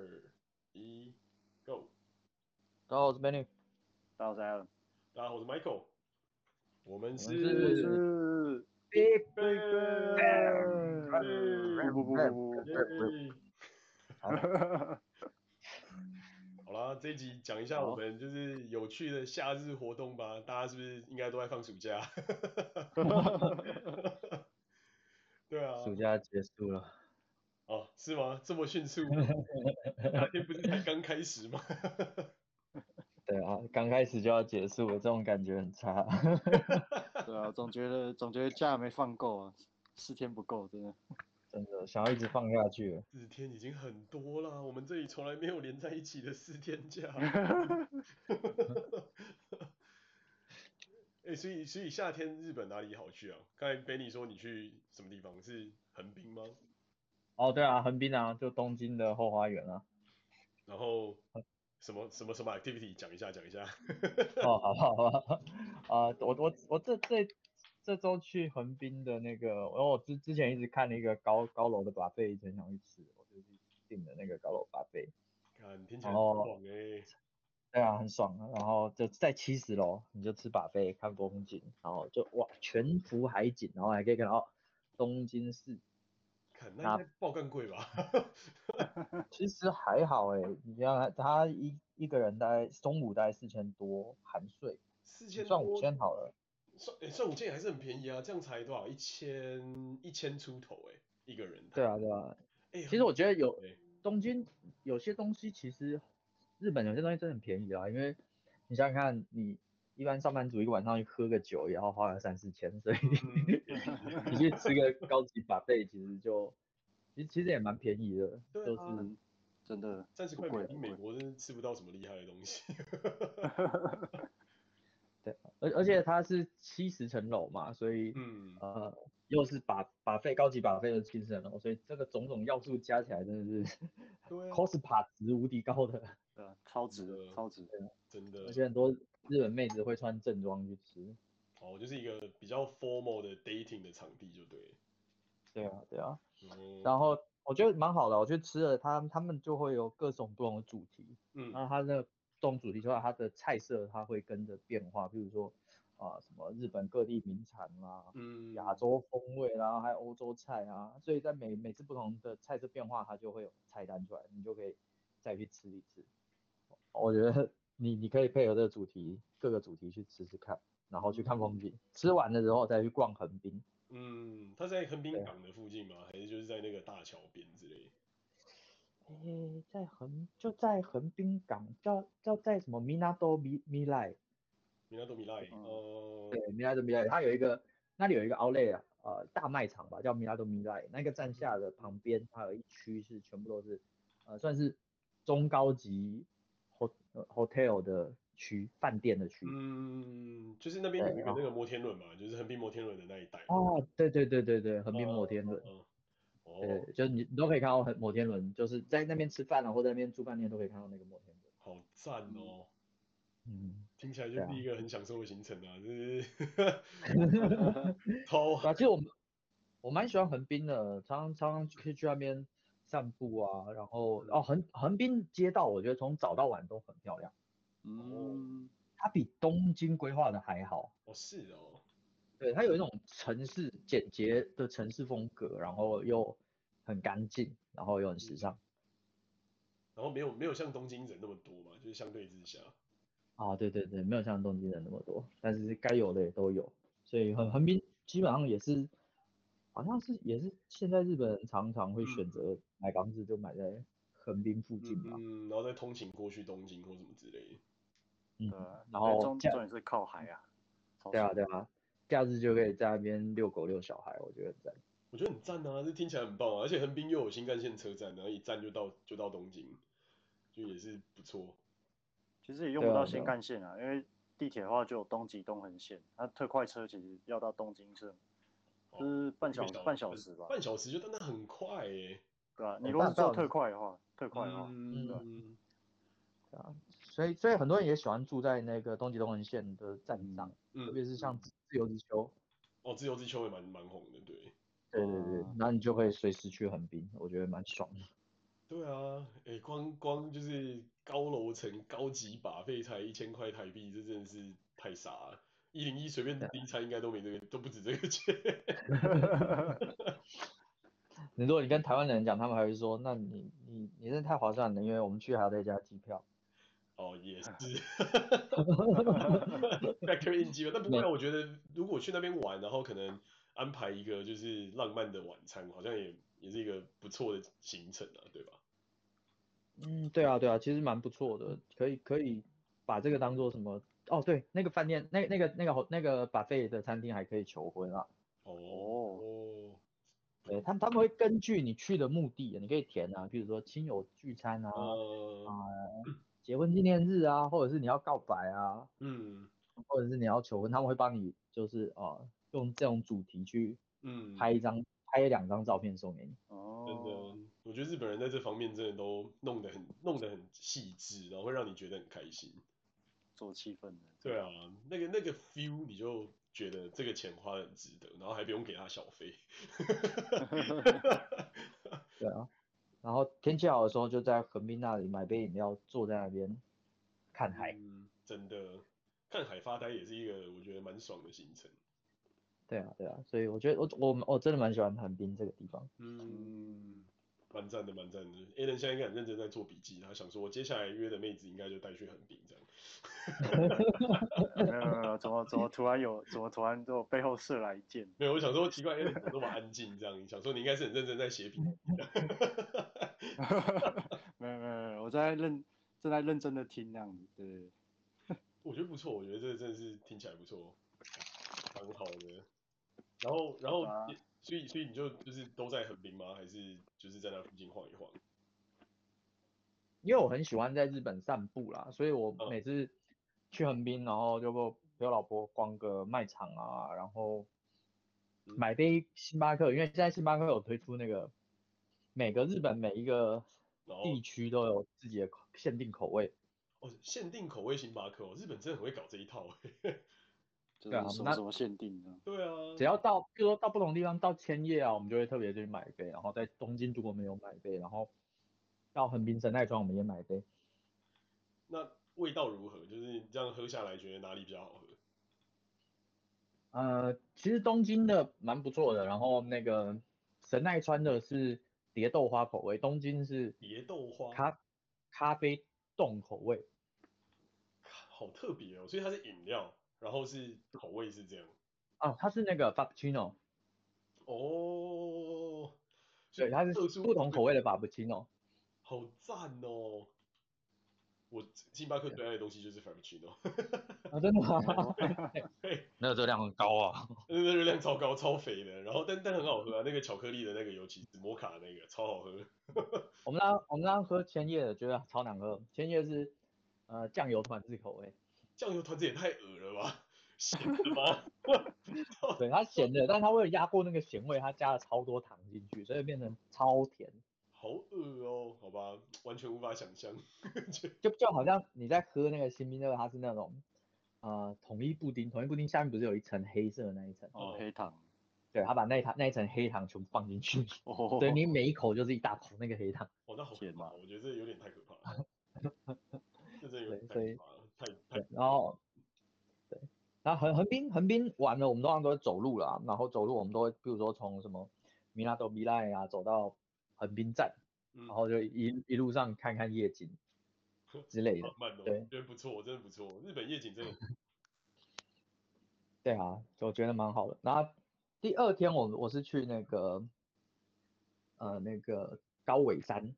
二一，Go！大家好，我是 Benny。大家好，我是 Alan。大家好，我是 Michael。我们是 Big Bang。好啦，这一集讲一下我们就是有趣的夏日活动吧。大家是不是应该都在放暑假？对啊，暑假结束了。哦，是吗？这么迅速？夏天不是才刚开始吗？对啊，刚开始就要结束了，这种感觉很差。对啊，总觉得总觉得假没放够啊，四天不够，真的，真的想要一直放下去。四天已经很多了，我们这里从来没有连在一起的四天假。哎、欸，所以所以夏天日本哪里好去啊？刚才 Benny 说你去什么地方？是横滨吗？哦，对啊，横滨啊，就东京的后花园啊。然后什么什么什么 activity 讲一下讲一下。哦，好吧好吧。啊、呃，我我我这这这周去横滨的那个，然后我之之前一直看那个高高楼的 buffet，一直很想去吃，我就去订的那个高楼 buffet。看，听起来很爽哎。对啊，很爽啊。然后就在七十楼，你就吃 buffet，看风景，然后就哇，全幅海景，然后还可以看到东京市。那应该爆更贵吧？其实还好哎，你像他一一个人大概中午大概四千多含税，四千算五千好了，算哎算五千也还是很便宜啊，这样才多少？一千一千出头哎，一个人。对啊对啊，哎，其实我觉得有东京有些东西其实日本有些东西真的很便宜啊，因为你想想看，你一般上班族一个晚上去喝个酒也要花个三四千，所以 你去吃个高级 buffet 其实就。其实其实也蛮便宜的，都、啊就是真的，三十块美金，美国真的吃不到什么厉害的东西。对，而而且它是七十层楼嘛，所以嗯呃又是把把费高级把费的七十层楼，所以这个种种要素加起来真的是，cost 爬值无敌高的，对，超值的，超值的，真的。而且很多日本妹子会穿正装去吃。哦，就是一个比较 formal 的 dating 的场地，就对。对啊，对啊。然后我觉得蛮好的，我去吃了，他他们就会有各种不同的主题，嗯，然后他那个这种主题之外，它的菜色它会跟着变化，比如说啊、呃、什么日本各地名产啦，嗯，亚洲风味啦，还有欧洲菜啊，所以在每每次不同的菜色变化，它就会有菜单出来，你就可以再去吃一次。我觉得你你可以配合这个主题，各个主题去吃吃看，然后去看风景，吃完了之后再去逛横滨。嗯，它在横滨港的附近吗？还是就是在那个大桥边之类？诶、欸，在横就在横滨港，叫叫在什么米纳多米米莱？米纳多米莱，哦，对，米纳多米莱，它有一个那里有一个 outlet 啊，呃，大卖场吧，叫米纳多米莱。那个站下的旁边，它有一区是全部都是呃，算是中高级 hotel 的。区饭店的区，嗯，就是那边有一个那个摩天轮嘛，就是横滨摩天轮的那一带。哦，对对对对对，横滨摩天轮。哦、嗯，对，嗯、就是你你都可以看到摩天轮，就是在那边吃饭啊，或在那边住饭店都可以看到那个摩天轮。好赞哦，嗯，听起来就是一个很享受的行程啊，就、嗯、是。好啊，其实我们我蛮喜欢横滨的，常常常可以去那边散步啊，然后哦横横滨街道，我觉得从早到晚都很漂亮。嗯，它比东京规划的还好。哦，是哦。对，它有一种城市简洁的城市风格，然后又很干净，然后又很时尚。然后没有没有像东京人那么多嘛，就是相对之下。啊，对对对，没有像东京人那么多，但是该有的也都有，所以横横滨基本上也是，好像是也是现在日本人常常会选择买房子就买在横滨附近吧。嗯，然后再通勤过去东京或什么之类的。嗯，然后重点是靠海啊，对啊对啊，假日就可以在那边遛狗遛小孩，我觉得很赞。我觉得很赞啊，这听起来很棒啊，而且横滨又有新干线车站，然后一站就到就到东京，就也是不错。其实也用不到新干线啊，因为地铁的话就有东急东横线，它特快车其实要到东京是，就是半小半小时吧，半小时就真的很快耶。对啊，你如果是坐特快的话，特快的话，嗯。啊，所以所以很多人也喜欢住在那个东急东横线的站上，嗯、特别是像自由之丘。哦，自由之丘也蛮蛮红的，对。对对对，那你就可以随时去横滨，我觉得蛮爽的。对啊，哎、欸，光光就是高楼层高级把费才一千块台币，这真的是太傻了。一零一随便第一餐应该都没这个，都不止这个钱。你如果你跟台湾人讲，他们还会说，那你你你真的太划算了，因为我们去还要再加机票。哦，也是。Factor in 机票，但不过我觉得如果去那边玩，然后可能安排一个就是浪漫的晚餐，好像也也是一个不错的行程啊，对吧？嗯，对啊，对啊，其实蛮不错的，可以可以把这个当做什么？哦，对，那个饭店，那那个那个那个 buffet 的餐厅还可以求婚啊。哦，对，他们他们会根据你去的目的，你可以填啊，比如说亲友聚餐啊，啊、结婚纪念日啊，或者是你要告白啊，嗯，或者是你要求婚，他们会帮你就是啊、呃，用这种主题去，嗯，拍一张。拍两张照片送给你。哦，真的，我觉得日本人在这方面真的都弄得很弄得很细致，然后会让你觉得很开心，做气氛的。对啊，那个那个 feel 你就觉得这个钱花得很值得，然后还不用给他小费。对啊，然后天气好的时候就在横滨那里买杯饮料，坐在那边看海。嗯，真的，看海发呆也是一个我觉得蛮爽的行程。对啊，对啊，所以我觉得我我我真的蛮喜欢横滨这个地方。嗯，蛮赞的，蛮赞的。Alan 现在应该很认真在做笔记，他想说，我接下来约的妹子应该就带去横滨这样。没 有没有，怎么怎么突然有，怎么突然就背后射来一箭？没有，我想说奇怪，Alan 怎么那么安静这样？想说你应该是很认真在写笔记。没有没有没有，我在认正在认真的听那样子，对。我觉得不错，我觉得这个真的是听起来不错，蛮好的。然后，然后，啊、所以，所以你就就是都在横滨吗？还是就是在那附近晃一晃？因为我很喜欢在日本散步啦，所以我每次去横滨，然后就陪我老婆逛个卖场啊，然后买杯星巴克，因为现在星巴克有推出那个每个日本每一个地区都有自己的限定口味。哦，限定口味星巴克哦，日本真的很会搞这一套。对啊，什么什么限定的？对啊，只要到，比如说到不同地方到千叶啊，我们就会特别去买一杯，然后在东京如果没有买一杯，然后到横滨神奈川我们也买一杯。那味道如何？就是你这样喝下来，觉得哪里比较好喝？呃，其实东京的蛮不错的，然后那个神奈川的是蝶豆花口味，东京是蝶豆花咖咖啡冻口味，好特别哦，所以它是饮料。然后是口味是这样，哦，它是那个 Frappuccino，哦，对，它是不同口味的 Frappuccino，好赞哦，我星巴克最爱的东西就是 Frappuccino，啊，真的吗？对，那个热量很高啊，那个热量超高，超肥的，然后但但很好喝啊，那个巧克力的那个尤其是摩卡那个超好喝，我们那我们那喝千叶的觉得超难喝，千叶是呃酱油团子口味。酱油团子也太恶了吧，咸的吗？对，它咸的，但是它为了压过那个咸味，它加了超多糖进去，所以变成超甜。好恶哦，好吧，完全无法想象。就就好像你在喝那个新冰乐，它是那种呃统一布丁，统一布丁下面不是有一层黑色的那一层？哦，黑糖。对，他把那一层那一层黑糖全部放进去，哦，对你每一口就是一大口那个黑糖。哦，那好可怕，我觉得这有点太可怕了。这真有点太可怕了。对，然后，对，然后横横滨横滨完了，我们通常都会走路啦，然后走路我们都会，比如说从什么米拉多米奈啊走到横滨站，然后就一一路上看看夜景之类的。嗯、慢慢对，觉得不错，真的不错，日本夜景真的。对啊，我觉得蛮好的。然后第二天我我是去那个，呃，那个高尾山，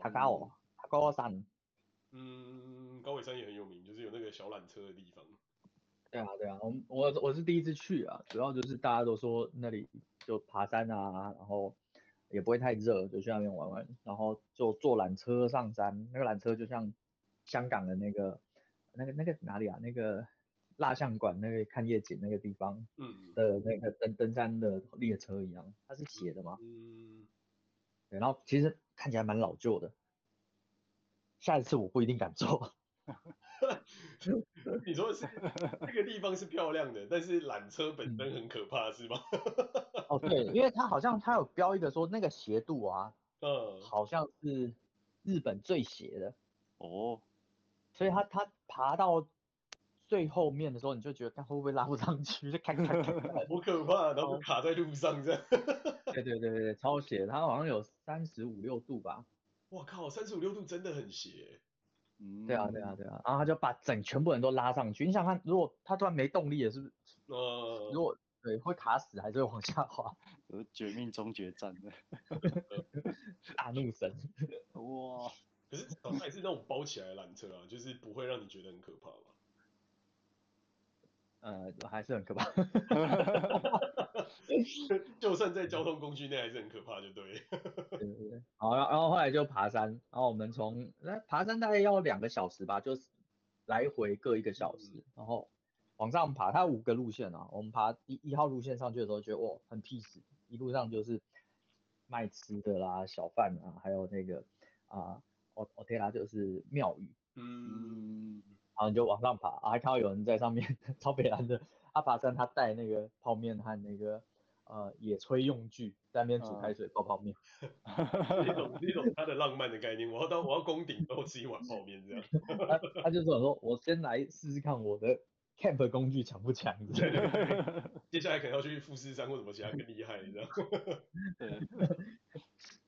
塔高哦，塔高山。嗯，高尾山也很有名，就是有那个小缆车的地方。对啊，对啊，我我我是第一次去啊，主要就是大家都说那里就爬山啊，然后也不会太热，就去那边玩玩，然后就坐缆车上山，那个缆车就像香港的那个那个那个哪里啊，那个蜡像馆那个看夜景那个地方，嗯，的那个登登山的列车一样，它是斜的嘛，嗯，对，然后其实看起来蛮老旧的。下一次我不一定敢坐。你说是那个地方是漂亮的，但是缆车本身很可怕，嗯、是吗？哦，对，因为它好像它有标一个说那个斜度啊，嗯，好像是日本最斜的。哦。所以它它爬到最后面的时候，你就觉得看会不会拉不上去，就看看看，好可怕，然后卡在路上这样。对对对对，超斜，它好像有三十五六度吧。我靠，三十五六度真的很斜。嗯。对啊对啊对啊，然后他就把整全部人都拉上去。你想看，如果他突然没动力了，是不是？呃。如果对会卡死，还是会往下滑？有 绝命终结战的。大怒神。哇。可是它还是那种包起来的缆车啊，就是不会让你觉得很可怕吧？呃，还是很可怕。就算在交通工具内还是很可怕，就对。对对对。好，然后后来就爬山，然后我们从那爬山大概要两个小时吧，就是来回各一个小时，嗯、然后往上爬，它五个路线啊，我们爬一一号路线上去的时候，觉得哇，很 peace，一路上就是卖吃的啦、小贩啊，还有那个啊。呃哦哦对啦，就是庙宇，嗯，然后你就往上爬，啊，还看到有人在上面 超北蓝的，他爬山他带那个泡面和那个呃野炊用具在那边煮开水泡泡面，那种那种他的浪漫的概念，我要到我要攻顶然后吃一碗泡面这样，他他就说说我先来试试看我的 camp 工具强不强，对对对，接下来可能要去富士山或什么其他更厉害，你知道，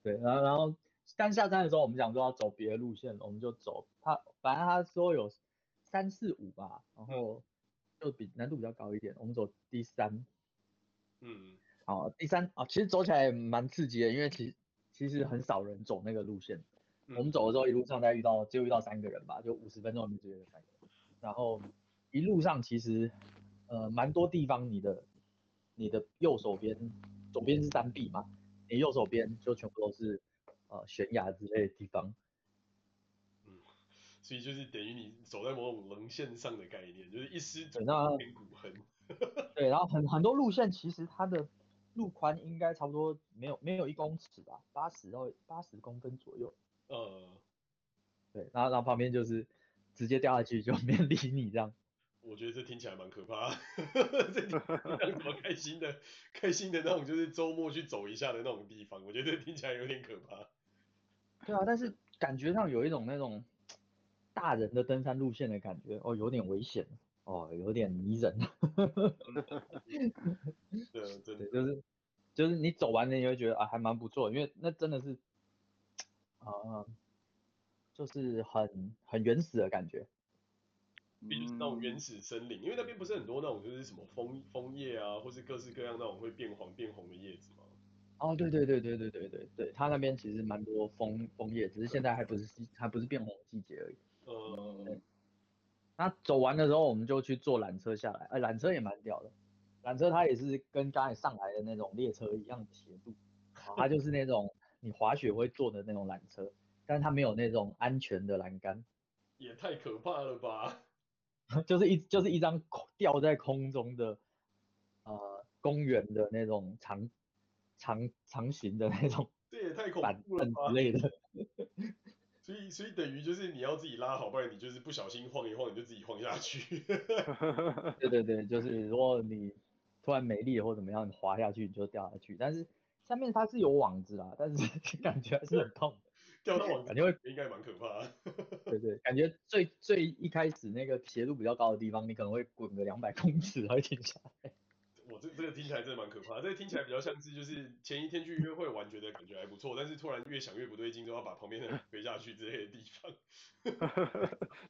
对，然后然后。刚下山的时候，我们想说要走别的路线，我们就走他，反正他说有三四五吧，然后就比难度比较高一点，我们走第三，嗯，好，第三啊，其实走起来蛮刺激的，因为其实其实很少人走那个路线，我们走的时候一路上大概遇到只有遇到三个人吧，就五十分钟里面只有三个人，然后一路上其实呃蛮多地方你的你的右手边左边是山壁嘛，你右手边就全部都是。呃，悬崖之类的地方，嗯，所以就是等于你走在某种棱线上的概念，就是一失足成骨痕。对，然后很很多路线其实它的路宽应该差不多没有没有一公尺吧，八十到八十公分左右。呃，对，然后然后旁边就是直接掉下去就没人理你这样。我觉得这听起来蛮可怕的，这听么开心的开心的那种，就是周末去走一下的那种地方，我觉得听起来有点可怕。对啊，但是感觉上有一种那种大人的登山路线的感觉，哦，有点危险，哦，有点迷人。对，真的就是就是你走完了，你会觉得啊，还蛮不错，因为那真的是啊、呃，就是很很原始的感觉。比如那种原始森林，因为那边不是很多那种就是什么枫枫叶啊，或是各式各样那种会变黄变红的叶子吗？哦，对对对对对对对对，它那边其实蛮多枫枫叶，只是现在还不是还不是变红的季节而已。嗯。那走完的时候，我们就去坐缆车下来，哎，缆车也蛮屌的，缆车它也是跟刚才上来的那种列车一样的斜度，它就是那种 你滑雪会坐的那种缆车，但是它没有那种安全的栏杆。也太可怕了吧！就是一就是一张吊在空中的呃公园的那种长。长长形的那种，这也太恐怖了吧，之类的。所以所以等于就是你要自己拉好，不然你就是不小心晃一晃，你就自己晃下去。对对对，就是如果你突然没力或怎么样，你滑下去你就掉下去。但是下面它是有网子啦，但是 感觉还是很痛。掉到网子，感觉会应该蛮可怕。对对，感觉最最一开始那个斜度比较高的地方，你可能会滚个两百公尺，然后停下来。我这这个听起来真的蛮可怕，这个听起来比较像是就是前一天去约会玩，觉得感觉还不错，但是突然越想越不对劲，就要把旁边的人推下去之类的地方。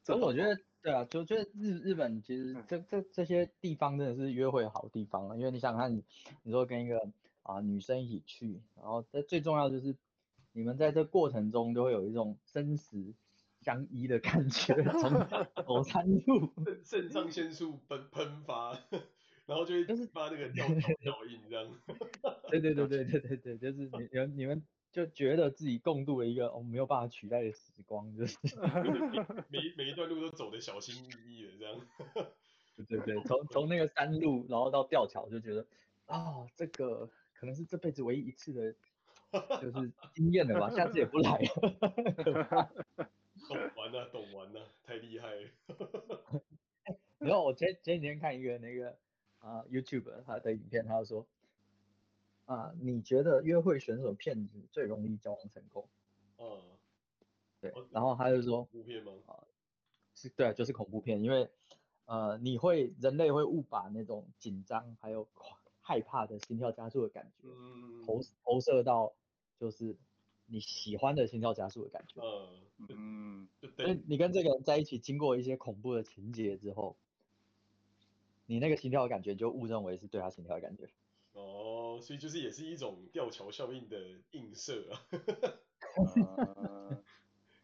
所以我觉得，对啊，就觉得日日本其实这这这些地方真的是约会的好地方啊，因为你想想看你，你说跟一个啊女生一起去，然后这最重要就是你们在这过程中都会有一种生死相依的感觉，从 走山路，肾上腺素喷喷发。然后就会就是发那个掉头 效应这样，对对对对对对对，就是你你们你们就觉得自己共度了一个我们没有办法取代的时光，就是 每每一段路都走的小心翼翼的这样，对对对，从从那个山路然后到吊桥就觉得啊、哦，这个可能是这辈子唯一一次的，就是经验了吧，下次也不来了。懂玩了，懂玩了，太厉害了。然后我前前几天看一个那个。啊、uh,，YouTube 他的影片，他就说，啊、uh,，你觉得约会选手骗子最容易交往成功？嗯，对，然后他就说恐怖片吗？啊，是对，就是恐怖片，因为呃，你会人类会误把那种紧张还有害怕的心跳加速的感觉，投投射到就是你喜欢的心跳加速的感觉。嗯嗯，所以你跟这个人在一起，经过一些恐怖的情节之后，你那个心跳的感觉就误认为是对他心跳的感觉。哦，所以就是也是一种吊桥效应的映射啊。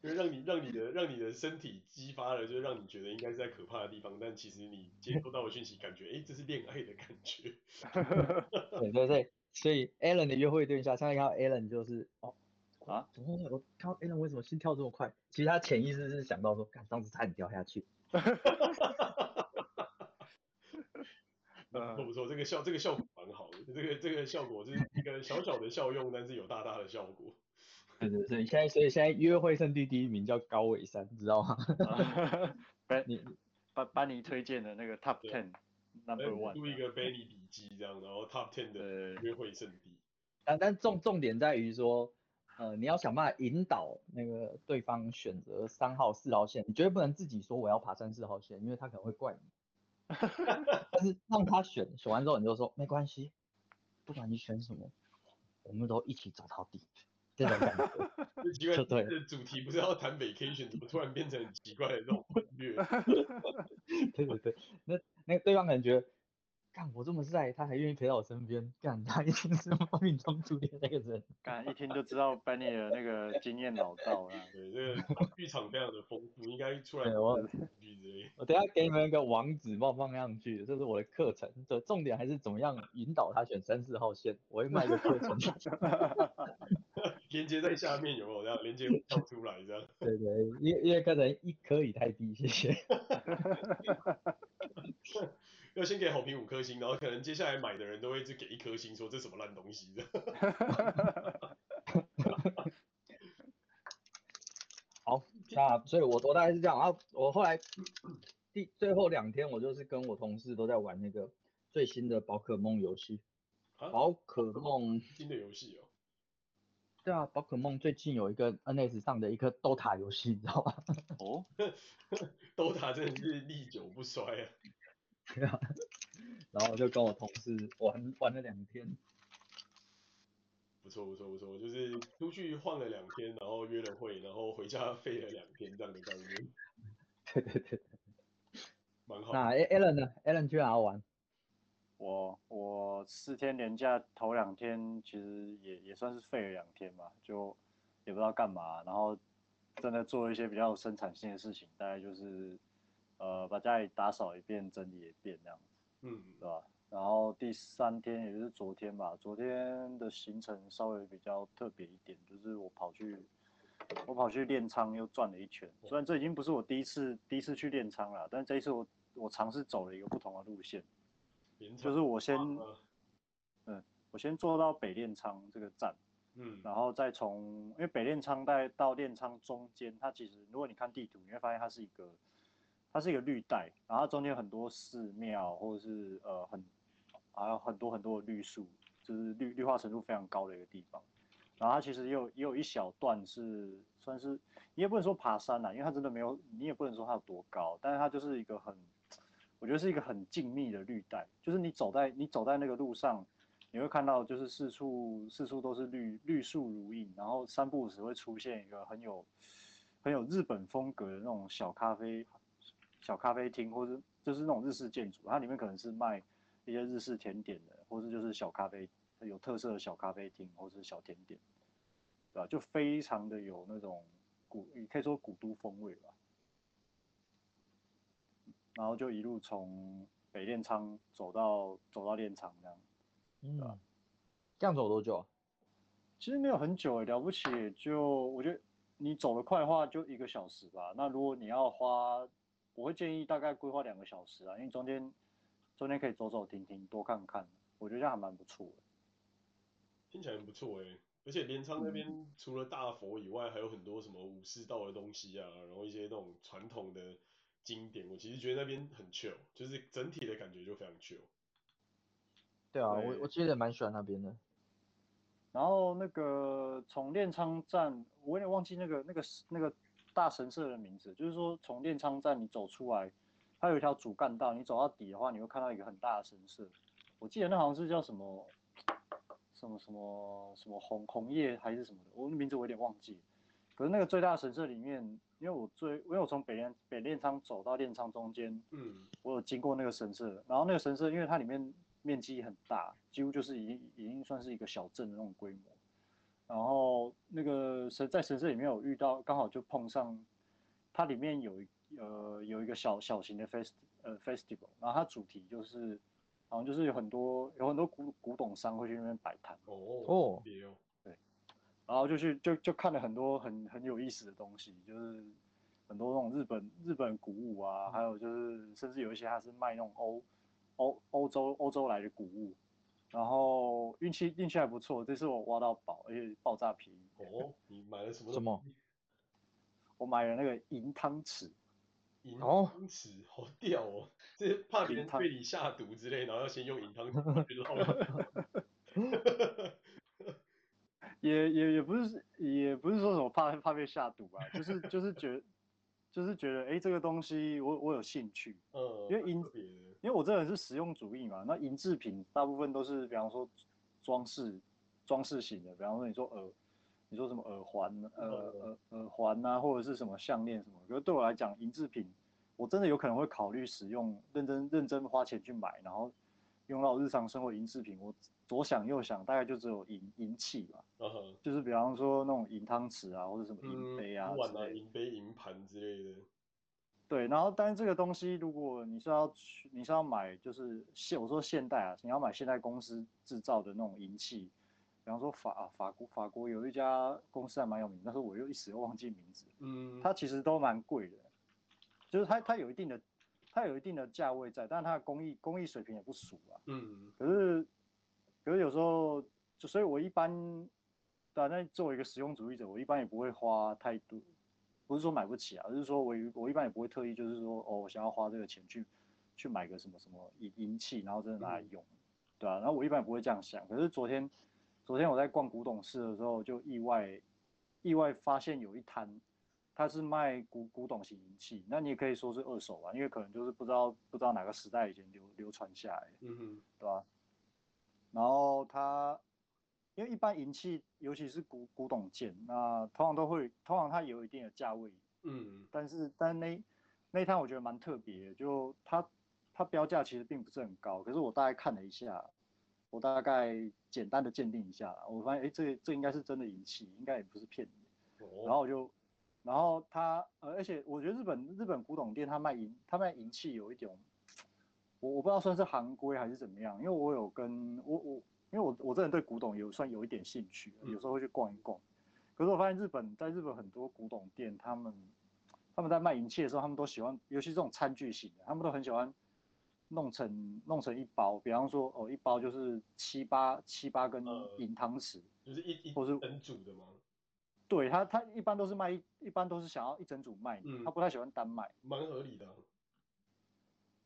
因为让你让你的让你的身体激发了，就是让你觉得应该是在可怕的地方，但其实你接收到的讯息，感觉哎、欸，这是恋爱的感觉。对对对，所以 Alan 的约会对象，现在看到 Alan 就是哦啊，怎么我看到 Alan 为什么心跳这么快？其实他潜意识是想到说，看当时差点掉下去。哈哈哈哈哈哈。不错不错，这个效这个效果蛮好的，这个这个效果就是一个小小的效用，但是有大大的效果。对 对对，现在所以现在约会圣地第一名叫高尾山，知道吗？班 你班班尼推荐的那个 Top Ten Number One，录一个 Benny 笔记这样，然后 Top Ten 的约会圣地。但但重重点在于说，呃，你要想办法引导那个对方选择三号、四号线，你绝对不能自己说我要爬三四号线，因为他可能会怪你。但是让他选，选完之后你就说没关系，不管你选什么，我们都一起走到底。这种感觉，奇怪，这主题不是要谈 vacation，怎么突然变成很奇怪的这种音乐？对对对，那那个对方可能觉得。干我这么帅，他还愿意陪到我身边，干他一定是命中注定那个人。干一听就知道 Benny 的那个经验老道了。对，这个剧场非常的丰富，应该出来我 我等下给你们一个网址，帮我放上去，这是我的课程。这重点还是怎么样引导他选三四号线，我会卖一个课程。连接在下面有没有这样？连接跳出来这样？对对，因因为课程一颗以太低，谢谢。要先给好评五颗星，然后可能接下来买的人都会只给一颗星，说这什么烂东西。好，那所以我我大概是这样啊。我后来第最后两天，我就是跟我同事都在玩那个最新的宝可梦游戏。宝可梦新的游戏哦。对啊，宝可梦最近有一个 NS 上的一个 DOTA 游戏，你知道吗？哦，DOTA 真的是历久不衰啊。然后就跟我同事玩玩了两天，不错不错不错，就是出去晃了两天，然后约了会，然后回家废了两天这样的概念。对对对，蛮好。那 Alan 呢？Alan 去哪玩？我我四天连假头两天其实也也算是废了两天吧，就也不知道干嘛，然后真的做一些比较有生产性的事情，大概就是。呃，把家里打扫一遍，整理一遍这样子，嗯，对吧？然后第三天，也就是昨天吧，昨天的行程稍微比较特别一点，就是我跑去，我跑去练仓又转了一圈。虽然这已经不是我第一次第一次去练仓了，但这一次我我尝试走了一个不同的路线，就是我先，嗯，我先坐到北练仓这个站，嗯，然后再从，因为北练仓带到练仓中间，它其实如果你看地图，你会发现它是一个。它是一个绿带，然后中间很多寺庙，或者是呃很还有很多很多的绿树，就是绿绿化程度非常高的一个地方。然后它其实也有也有一小段是算是你也不能说爬山啦，因为它真的没有，你也不能说它有多高，但是它就是一个很，我觉得是一个很静谧的绿带，就是你走在你走在那个路上，你会看到就是四处四处都是绿绿树如茵，然后三不五时会出现一个很有很有日本风格的那种小咖啡。小咖啡厅，或者就是那种日式建筑，它里面可能是卖一些日式甜点的，或者就是小咖啡，有特色的小咖啡厅，或者是小甜点，对吧？就非常的有那种古，你可以说古都风味吧。然后就一路从北练仓走到走到练仓这样，嗯，对吧？这样走多久啊？其实没有很久，了不起就我觉得你走得快的话就一个小时吧。那如果你要花我会建议大概规划两个小时啊，因为中间中间可以走走停停，多看看，我觉得这样还蛮不错的。听起来很不错哎，而且镰仓那边除了大佛以外，还有很多什么武士道的东西啊，然后一些那种传统的经典，我其实觉得那边很 chill，就是整体的感觉就非常 chill。对啊，我我其实也蛮喜欢那边的。然后那个从镰仓站，我有点忘记那个那个那个大神社的名字，就是说从镰仓站你走出来，它有一条主干道，你走到底的话，你会看到一个很大的神社。我记得那好像是叫什么什么什么什么红红叶还是什么的，我名字我有点忘记。可是那个最大的神社里面，因为我最因为我从北镰北练仓走到练仓中间，嗯，我有经过那个神社，然后那个神社因为它里面面积很大，几乎就是已经已经算是一个小镇的那种规模。然后那个神在神社里面有遇到，刚好就碰上，它里面有呃有一个小小型的 fest 呃 festival，然后它主题就是。好像就是有很多有很多古古董商会去那边摆摊。哦哦，对，然后就去就就看了很多很很有意思的东西，就是很多那种日本日本古物啊，还有就是甚至有一些他是卖那种欧欧欧洲欧洲来的古物，然后运气运气还不错，这次我挖到宝，而且爆炸便宜。哦，你买了什么？什么？我买了那个银汤匙。银汤匙，好屌哦！这怕别人被你下毒之类，然后要先用银汤匙去捞。也也也不是，也不是说什么怕怕被下毒啊，就是就是觉得，就是觉得，哎、欸，这个东西我我有兴趣。嗯。因为银，因为我这个人是实用主义嘛，那银制品大部分都是，比方说装饰装饰型的，比方说你说耳，你说什么耳环，呃耳耳环啊，或者是什么项链什么，可是对我来讲，银制品。我真的有可能会考虑使用，认真认真花钱去买，然后用到日常生活银制品。我左想右想，大概就只有银银器吧，uh huh. 就是比方说那种银汤匙啊，或者什么银杯啊，碗啊、银杯、银盘之类的。对，然后但是这个东西，如果你是要去，你是要买，就是现我说现代啊，你要买现代公司制造的那种银器，比方说法啊法国法国有一家公司还蛮有名，但是我又一时又忘记名字。嗯，它其实都蛮贵的。就是它，它有一定的，它有一定的价位在，但是它的工艺工艺水平也不俗啊。嗯。可是，可是有时候，就所以我一般，反正作为一个实用主义者，我一般也不会花太多，不是说买不起啊，而是说我我一般也不会特意就是说，哦，我想要花这个钱去去买个什么什么银银器，然后真的拿来用，嗯、对啊，然后我一般也不会这样想。可是昨天，昨天我在逛古董市的时候，就意外意外发现有一摊。它是卖古古董型银器，那你也可以说是二手啊，因为可能就是不知道不知道哪个时代以前流流传下来，嗯哼，对吧？然后它，因为一般银器，尤其是古古董件，那通常都会，通常它有一定的价位，嗯，但是但那那一摊我觉得蛮特别，就它它标价其实并不是很高，可是我大概看了一下，我大概简单的鉴定一下，我发现哎，这这应该是真的银器，应该也不是骗你，哦、然后我就。然后他，呃，而且我觉得日本日本古董店他卖银，他卖银器有一点，我我不知道算是行规还是怎么样，因为我有跟我我，因为我我这人对古董有算有一点兴趣，有时候会去逛一逛。可是我发现日本在日本很多古董店，他们他们在卖银器的时候，他们都喜欢，尤其这种餐具型的，他们都很喜欢弄成弄成一包，比方说哦，一包就是七八七八根银汤匙，就是一一或是整组的吗？对他，他一般都是卖一，一般都是想要一整组卖，嗯、他不太喜欢单卖，蛮合理的。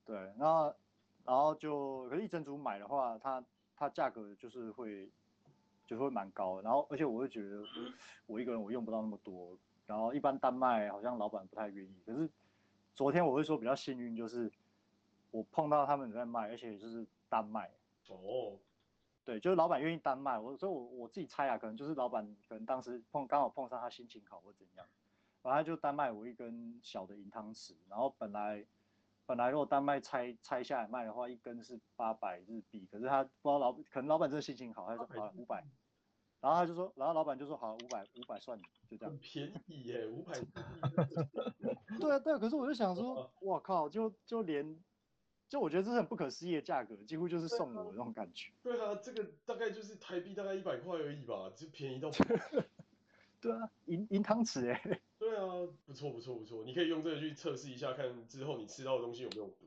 对，然后，然后就，可是一整组买的话，它它价格就是会，就是会蛮高的。然后，而且我会觉得，我一个人我用不到那么多，然后一般单卖好像老板不太愿意。可是昨天我会说比较幸运，就是我碰到他们在卖，而且就是单卖。哦。对，就是老板愿意单卖，我所以我我自己猜啊，可能就是老板可能当时碰刚好碰上他心情好或怎样，然后他就单卖我一根小的银汤匙，然后本来本来如果单卖拆拆下来卖的话，一根是八百日币，可是他不知道老可能老板真的心情好，他说好五百，然后他就说，然后老板就说好五百五百算你，就这样。很便宜耶，五百。对啊对啊，可是我就想说，我靠，就就连。就我觉得这是很不可思议的价格，几乎就是送我的那种感觉。对啊，这个大概就是台币大概一百块而已吧，就便宜到。对啊，银银汤匙哎。对啊，不错不错不错，你可以用这个去测试一下，看之后你吃到的东西有没有毒。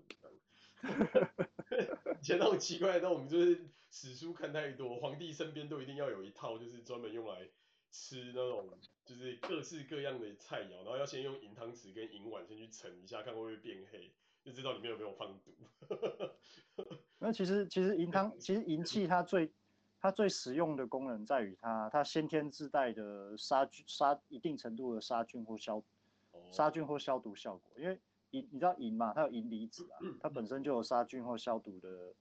以前那种奇怪的，那我们就是史书看太多，皇帝身边都一定要有一套，就是专门用来吃那种就是各式各样的菜肴，然后要先用银汤匙跟银碗先去盛一下，看会不会变黑。就知道里面有没有放毒。那其实其实银汤其实银器它最它最实用的功能在于它它先天自带的杀菌杀一定程度的杀菌或消杀菌或消毒效果，因为银你知道银嘛，它有银离子啊，它本身就有杀菌或消毒的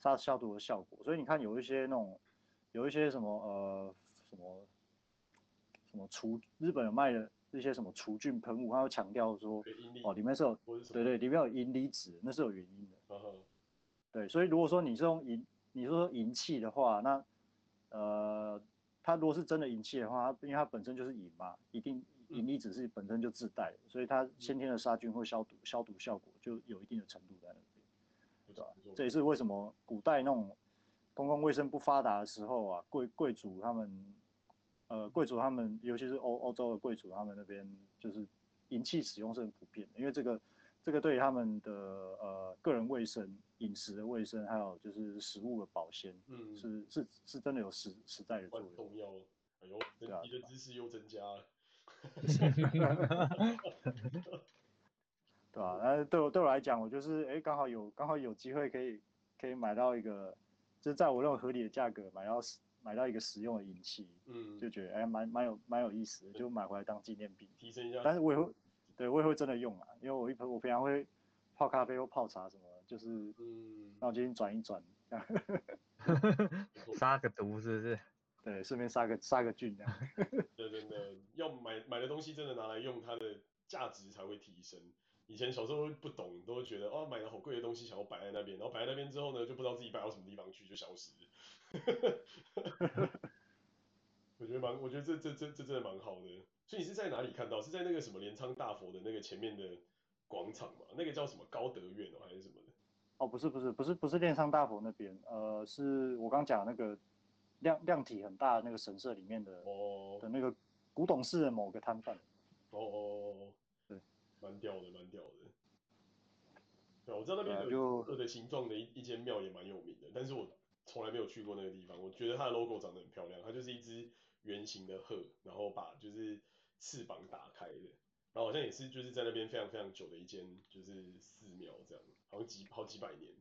杀消毒的效果，所以你看有一些那种有一些什么呃什么什么除日本有卖的一些什么除菌喷雾，它会强调说哦里面是有对对里面有银离子，那是有原因的。对，所以如果说你是用银，你说银器的话，那呃它如果是真的银器的话，因为它本身就是银嘛，一定。银离子是本身就自带的，所以它先天的杀菌或消毒消毒效果就有一定的程度在那边，对吧？这也是为什么古代那种公共卫生不发达的时候啊，贵贵族他们，呃，贵族他们，尤其是欧欧洲的贵族，他们那边就是银器使用是很普遍的，因为这个这个对他们的呃个人卫生、饮食的卫生，还有就是食物的保鲜，嗯，是是是真的有实实在的作用。重要，哎呦，你的知识又增加了。对吧、啊？那对我对我来讲，我就是哎，刚好有刚好有机会可以可以买到一个，就是在我认为合理的价格买到买到一个实用的银器，嗯，就觉得哎蛮蛮有蛮有意思的，就买回来当纪念品，提升一下。但是我也会，对我也会真的用啊，因为我一我平常会泡咖啡或泡茶什么，就是嗯，那我今天转一转，杀个毒是不是？对，顺便杀个杀个菌这样。对对对，要买买的东西真的拿来用，它的价值才会提升。以前小时候不懂，都会觉得哦，买了好贵的东西，想要摆在那边，然后摆在那边之后呢，就不知道自己摆到什么地方去，就消失了。我觉得蛮，我觉得这这这这真的蛮好的。所以你是在哪里看到？是在那个什么镰仓大佛的那个前面的广场吗？那个叫什么高德院哦，还是什么的？哦，不是不是不是不是镰仓大佛那边，呃，是我刚讲那个。量量体很大的那个神社里面的哦，的那个古董市的某个摊贩哦哦，对，蛮屌的，蛮屌的。对，我知道那边有鹤的形状的一一间庙也蛮有名的，但是我从来没有去过那个地方。我觉得它的 logo 长得很漂亮，它就是一只圆形的鹤，然后把就是翅膀打开的，然后好像也是就是在那边非常非常久的一间就是寺庙这样，好像几好几百年。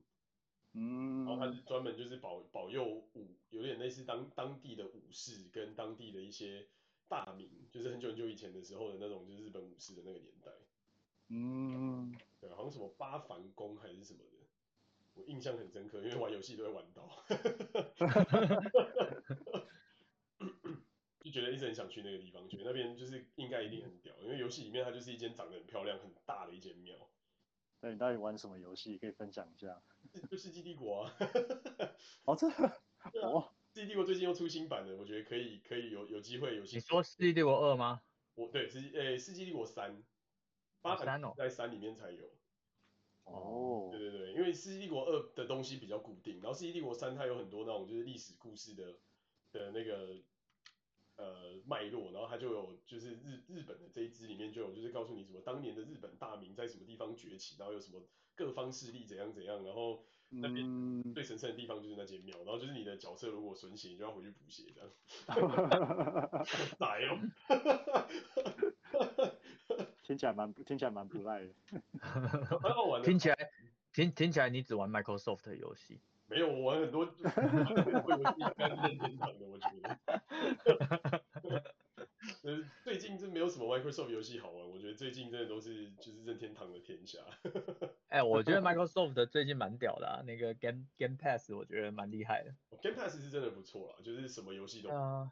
嗯，然后它是专门就是保保佑武，有点类似当当地的武士跟当地的一些大名，就是很久很久以前的时候的那种，就是日本武士的那个年代。嗯，对，好像什么八幡宫还是什么的，我印象很深刻，因为玩游戏都会玩到，就觉得一直很想去那个地方，觉得那边就是应该一定很屌，因为游戏里面它就是一间长得很漂亮很大的一间庙。那你到底玩什么游戏？可以分享一下。就世纪帝国啊，哦，这个，哦，世纪帝国最近又出新版的，我觉得可以，可以有有机会有。你说世纪帝国二吗？我对，世纪，诶，世纪帝国三，八三哦，在三里面才有。哦。对对对，因为世纪帝国二的东西比较固定，然后世纪帝国三它有很多那种就是历史故事的的那个呃脉络，然后它就有就是日日本的这一支里面就有就是告诉你什么当年的日本大名在什么地方崛起，然后有什么。各方势力怎样怎样，然后那边最神圣的地方就是那间庙，然后就是你的角色如果损血，你就要回去补血这样。咋用？听起来蛮听起来蛮不赖的。听起来听听起来你只玩 Microsoft 的游戏？没有，我玩很多。是任天堂的，我觉得。呃，最近真没有什么 Microsoft 游戏好玩，我觉得最近真的都是就是任天堂的天下。哎、欸，我觉得 Microsoft 的最近蛮屌的啊，那个 Game Game Pass 我觉得蛮厉害的。Game Pass 是真的不错啦，就是什么游戏都。啊。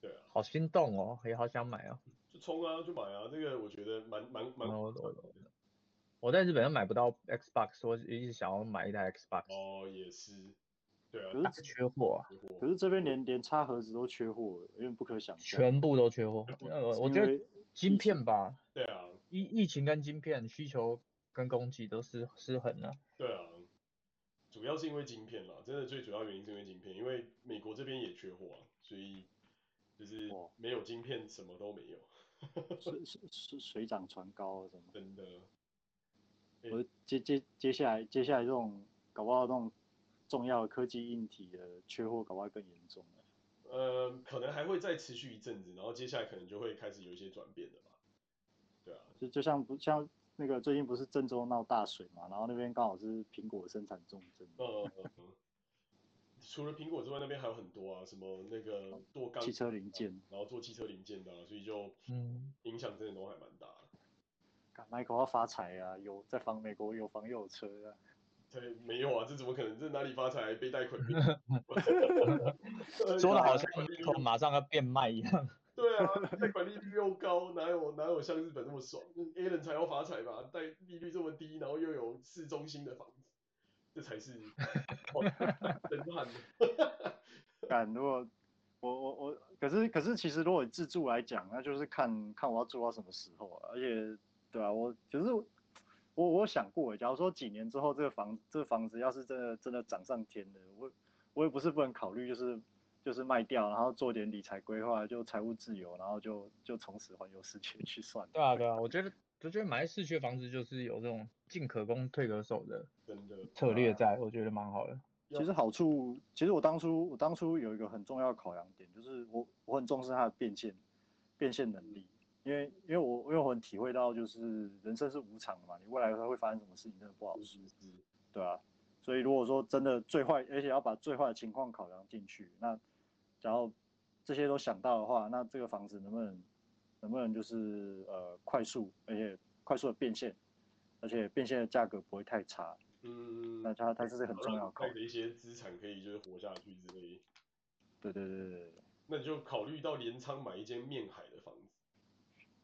对啊。好心动哦，也好想买哦。就冲啊，就买啊，这个我觉得蛮蛮蛮。我我我在日本又买不到 Xbox，我一直想要买一台 Xbox。哦，也是。对啊。可是缺货啊。可是这边连连插盒子都缺货，有点不可想象。全部都缺货。呃，我觉得晶片吧。对啊。疫疫情跟晶片需求。跟供给都失失衡了。对啊，主要是因为晶片啦，真的最主要原因是因为晶片，因为美国这边也缺货啊，所以就是没有晶片什么都没有。水水水水涨船高啊，什么？真的。我接接接下来接下来这种搞不好这种重要的科技硬体的缺货，搞不好更严重。呃，可能还会再持续一阵子，然后接下来可能就会开始有一些转变的吧。对啊，就就像不像。那个最近不是郑州闹大水嘛，然后那边刚好是苹果生产重镇。嗯嗯嗯。除了苹果之外，那边还有很多啊，什么那个做钢汽车零件，然后做汽车零件的，啊，所以就嗯影响真的都还蛮大的。，Michael 要发财啊，有在房美国有房又有车啊。对，没有啊，这怎么可能？这哪里发财？被贷款。说的好像马上要变卖一样。对啊，贷款利率又高，哪有哪有像日本那么爽？A 人才要发财吧？贷利率这么低，然后又有市中心的房子，这才是 震撼的。敢如果我我我，可是可是其实如果自住来讲，那就是看看我要住到什么时候啊，而且对啊，我就是我我想过，假如说几年之后这个房这个房子要是真的真的涨上天了，我我也不是不能考虑，就是。就是卖掉，然后做点理财规划，就财务自由，然后就就从此环游世界去算。对啊，对啊，我觉得我觉得买市区房子就是有这种进可攻退可守的策略在，我觉得蛮好的。其实好处，其实我当初我当初有一个很重要的考量点，就是我我很重视它的变现变现能力，因为因为我因为我很体会到，就是人生是无常的嘛，你未来会发生什么事情真的不好说，对啊，所以如果说真的最坏，而且要把最坏的情况考量进去，那然后这些都想到的话，那这个房子能不能能不能就是呃快速而且快速的变现，而且变现的价格不会太差。嗯，那它它是很重要考虑。的一些资产可以就是活下去之类。对对对对对。那你就考虑到镰仓买一间面海的房子。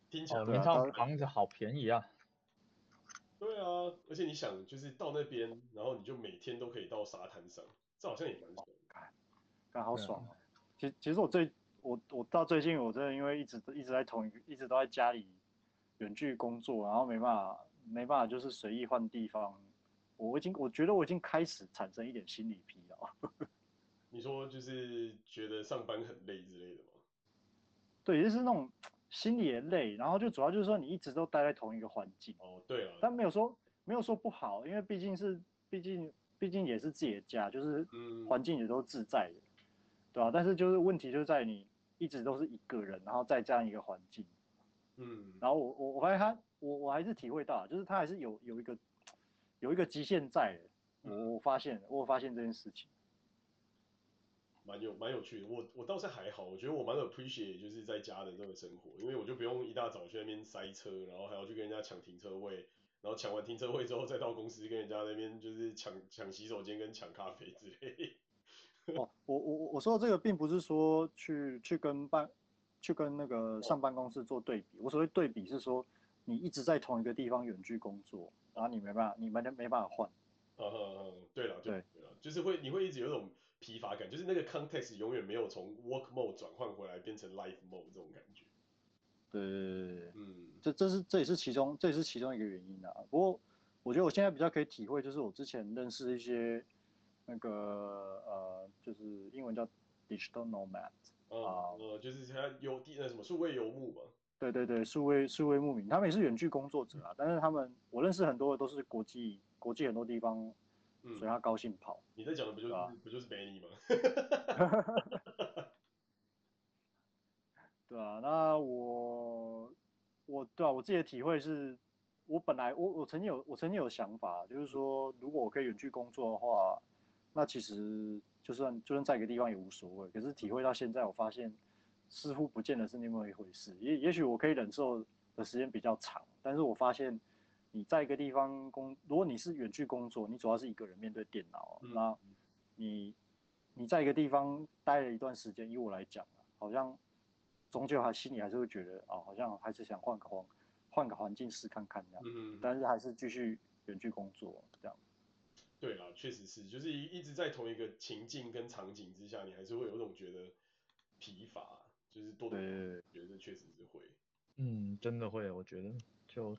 听起来镰仓房子好便宜啊。对啊，而且你想就是到那边，然后你就每天都可以到沙滩上，这好像也蛮爽。刚好爽。其其实我最我我到最近我真的因为一直一直在同一个一直都在家里远距工作，然后没办法没办法就是随意换地方，我已经我觉得我已经开始产生一点心理疲劳。你说就是觉得上班很累之类的吗？对，就是那种心里也累，然后就主要就是说你一直都待在同一个环境。哦，对啊。但没有说没有说不好，因为毕竟是毕竟毕竟也是自己的家，就是环境也都自在的。嗯对啊，但是就是问题就在你一直都是一个人，然后在这样一个环境，嗯，然后我我我发现他，我我还是体会到，就是他还是有有一个有一个极限在的，我我发现我有发现这件事情，蛮有蛮有趣的，我我倒是还好，我觉得我蛮 appreciate 就是在家的这个生活，因为我就不用一大早去那边塞车，然后还要去跟人家抢停车位，然后抢完停车位之后再到公司跟人家那边就是抢抢洗手间跟抢咖啡之类。哦，我我我说的这个并不是说去去跟办，去跟那个上办公室做对比。我所谓对比是说，你一直在同一个地方远距工作，然后你没办法，你完全没办法换。嗯嗯嗯，对了，对了，就是会你会一直有一种疲乏感，就是那个 context 永远没有从 work mode 转换回来变成 life mode 这种感觉。对对对对，嗯，这这是这也是其中这也是其中一个原因啊。不过我觉得我现在比较可以体会，就是我之前认识一些。那个呃，就是英文叫 digital nomad，啊、嗯呃，就是他游地那什么数位游牧嘛。对对对，数位数位牧民，他们也是远距工作者啊，但是他们我认识很多的都是国际国际很多地方，所以他高兴跑。你在讲的不就是、啊、不就是 Benny 吗？对啊，那我我对啊，我自己的体会是，我本来我我曾经有我曾经有想法，就是说如果我可以远距工作的话。那其实就算就算在一个地方也无所谓，可是体会到现在，我发现似乎不见得是那么一回事。也也许我可以忍受的时间比较长，但是我发现你在一个地方工，如果你是远距工作，你主要是一个人面对电脑，嗯、那你你在一个地方待了一段时间，以我来讲，好像终究还心里还是会觉得啊、哦，好像还是想换个环换个环境试看看这样，嗯、但是还是继续远距工作这样。对啦，确实是，就是一一直在同一个情境跟场景之下，你还是会有一种觉得疲乏，就是多多觉得确实是会。嗯，真的会，我觉得就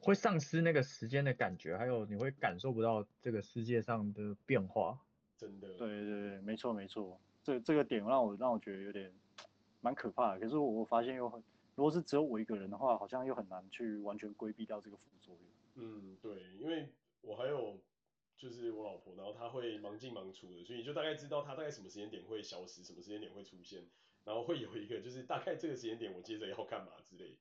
会丧失那个时间的感觉，还有你会感受不到这个世界上的变化。真的。对对对，没错没错，这这个点让我让我觉得有点蛮可怕的。可是我我发现又很，如果是只有我一个人的话，好像又很难去完全规避掉这个副作用。嗯，对，因为。我还有就是我老婆，然后她会忙进忙出的，所以你就大概知道她大概什么时间点会消失，什么时间点会出现，然后会有一个就是大概这个时间点我接着要干嘛之类。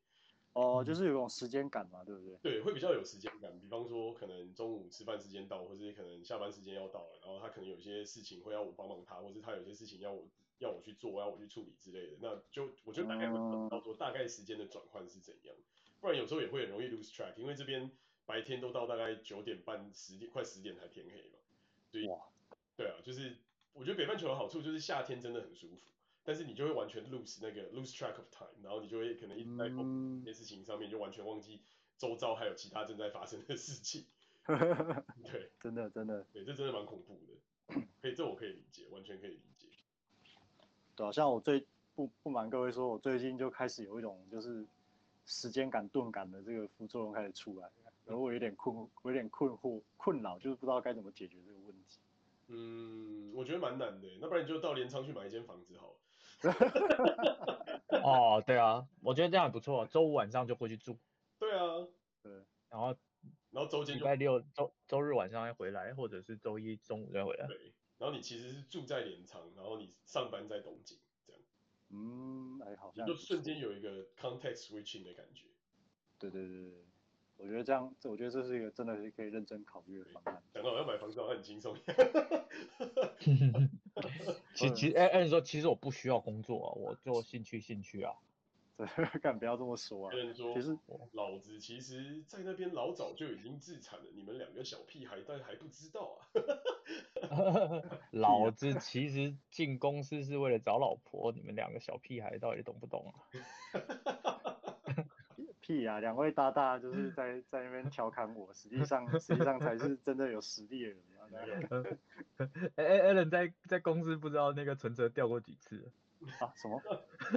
哦，就是有种时间感嘛，对不对？对，会比较有时间感。比方说可能中午吃饭时间到，或是可能下班时间要到了，然后她可能有些事情会要我帮忙她，或是她有些事情要我要我去做，要我去处理之类的，那就我就大概会知道说大概时间的转换是怎样。不然有时候也会很容易 lose track，因为这边白天都到大概九点半、十点，快十点才天黑嘛。所以，哇，对啊，就是我觉得北半球的好处就是夏天真的很舒服，但是你就会完全 lose 那个 lose track of time，然后你就会可能一直在某一件事情上面，就完全忘记周遭还有其他正在发生的事情。对，真的真的，对，这真的蛮恐怖的。可以，这我可以理解，完全可以理解。对啊，像我最不不瞒各位说，我最近就开始有一种就是时间感、钝感的这个副作用开始出来，然后我有点困，我有点困惑、困扰，就是不知道该怎么解决这个问题。嗯，我觉得蛮难的，那不然你就到镰仓去买一间房子好了。哦，对啊，我觉得这样也不错，周五晚上就回去住。对啊，对，然后。然后周间就礼拜六周周日晚上再回来，或者是周一中午再回来。对，然后你其实是住在镰仓，然后你上班在东京，这样。嗯，哎，好像就瞬间有一个 context switching 的感觉。对对对对，我觉得这样，这我觉得这是一个真的是可以认真考虑的方案。讲到我要买房子，我很轻松。其实其实，哎哎，你说其实我不需要工作啊，我做兴趣兴趣啊。对，干不要这么说啊！有人说，其实老子其实，在那边老早就已经自残了，你们两个小屁孩但还不知道啊！老子其实进公司是为了找老婆，你们两个小屁孩到底懂不懂啊？屁啊！两位大大就是在在那边调侃我，实际上实际上才是真的有实力的人啊！哎哎，Allen 在在公司不知道那个存折掉过几次啊？什么？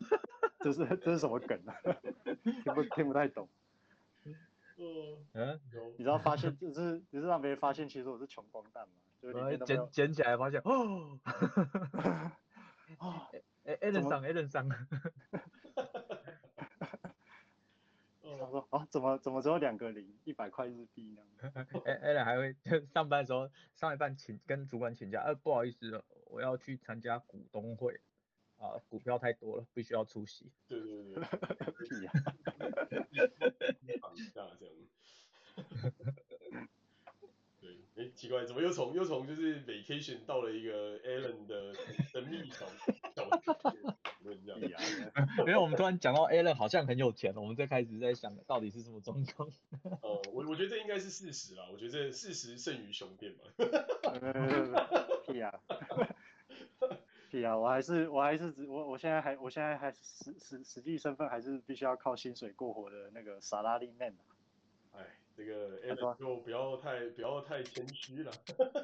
这是这是什么梗啊？听不听不太懂。嗯，你知道发现就是就是让别人发现其实我是穷光蛋嘛？就是捡捡起来发现哦，哦，哎哎，人上哎人上。他说啊，怎么怎么只有两个零，一百块日币呢？哎哎人还会上班的时候上一半请跟主管请假，呃不好意思，我要去参加股东会。啊，股票太多了，必须要出席。对对对，屁啊！放假这样。对，哎，奇怪，怎么又从又从就是 vacation 到了一个 Allen 的神秘小小这样？因为 我们突然讲到 Allen 好像很有钱，我们最开始在想到底是什么状况。哦，我我觉得这应该是事实啦，我觉得这事实胜于雄辩嘛。屁啊！屁啊，我还是我还是只我我现在还我现在还实实实际身份还是必须要靠薪水过活的那个 Salaryman 啊。哎，这个 Allen 就不要太不要太谦虚了。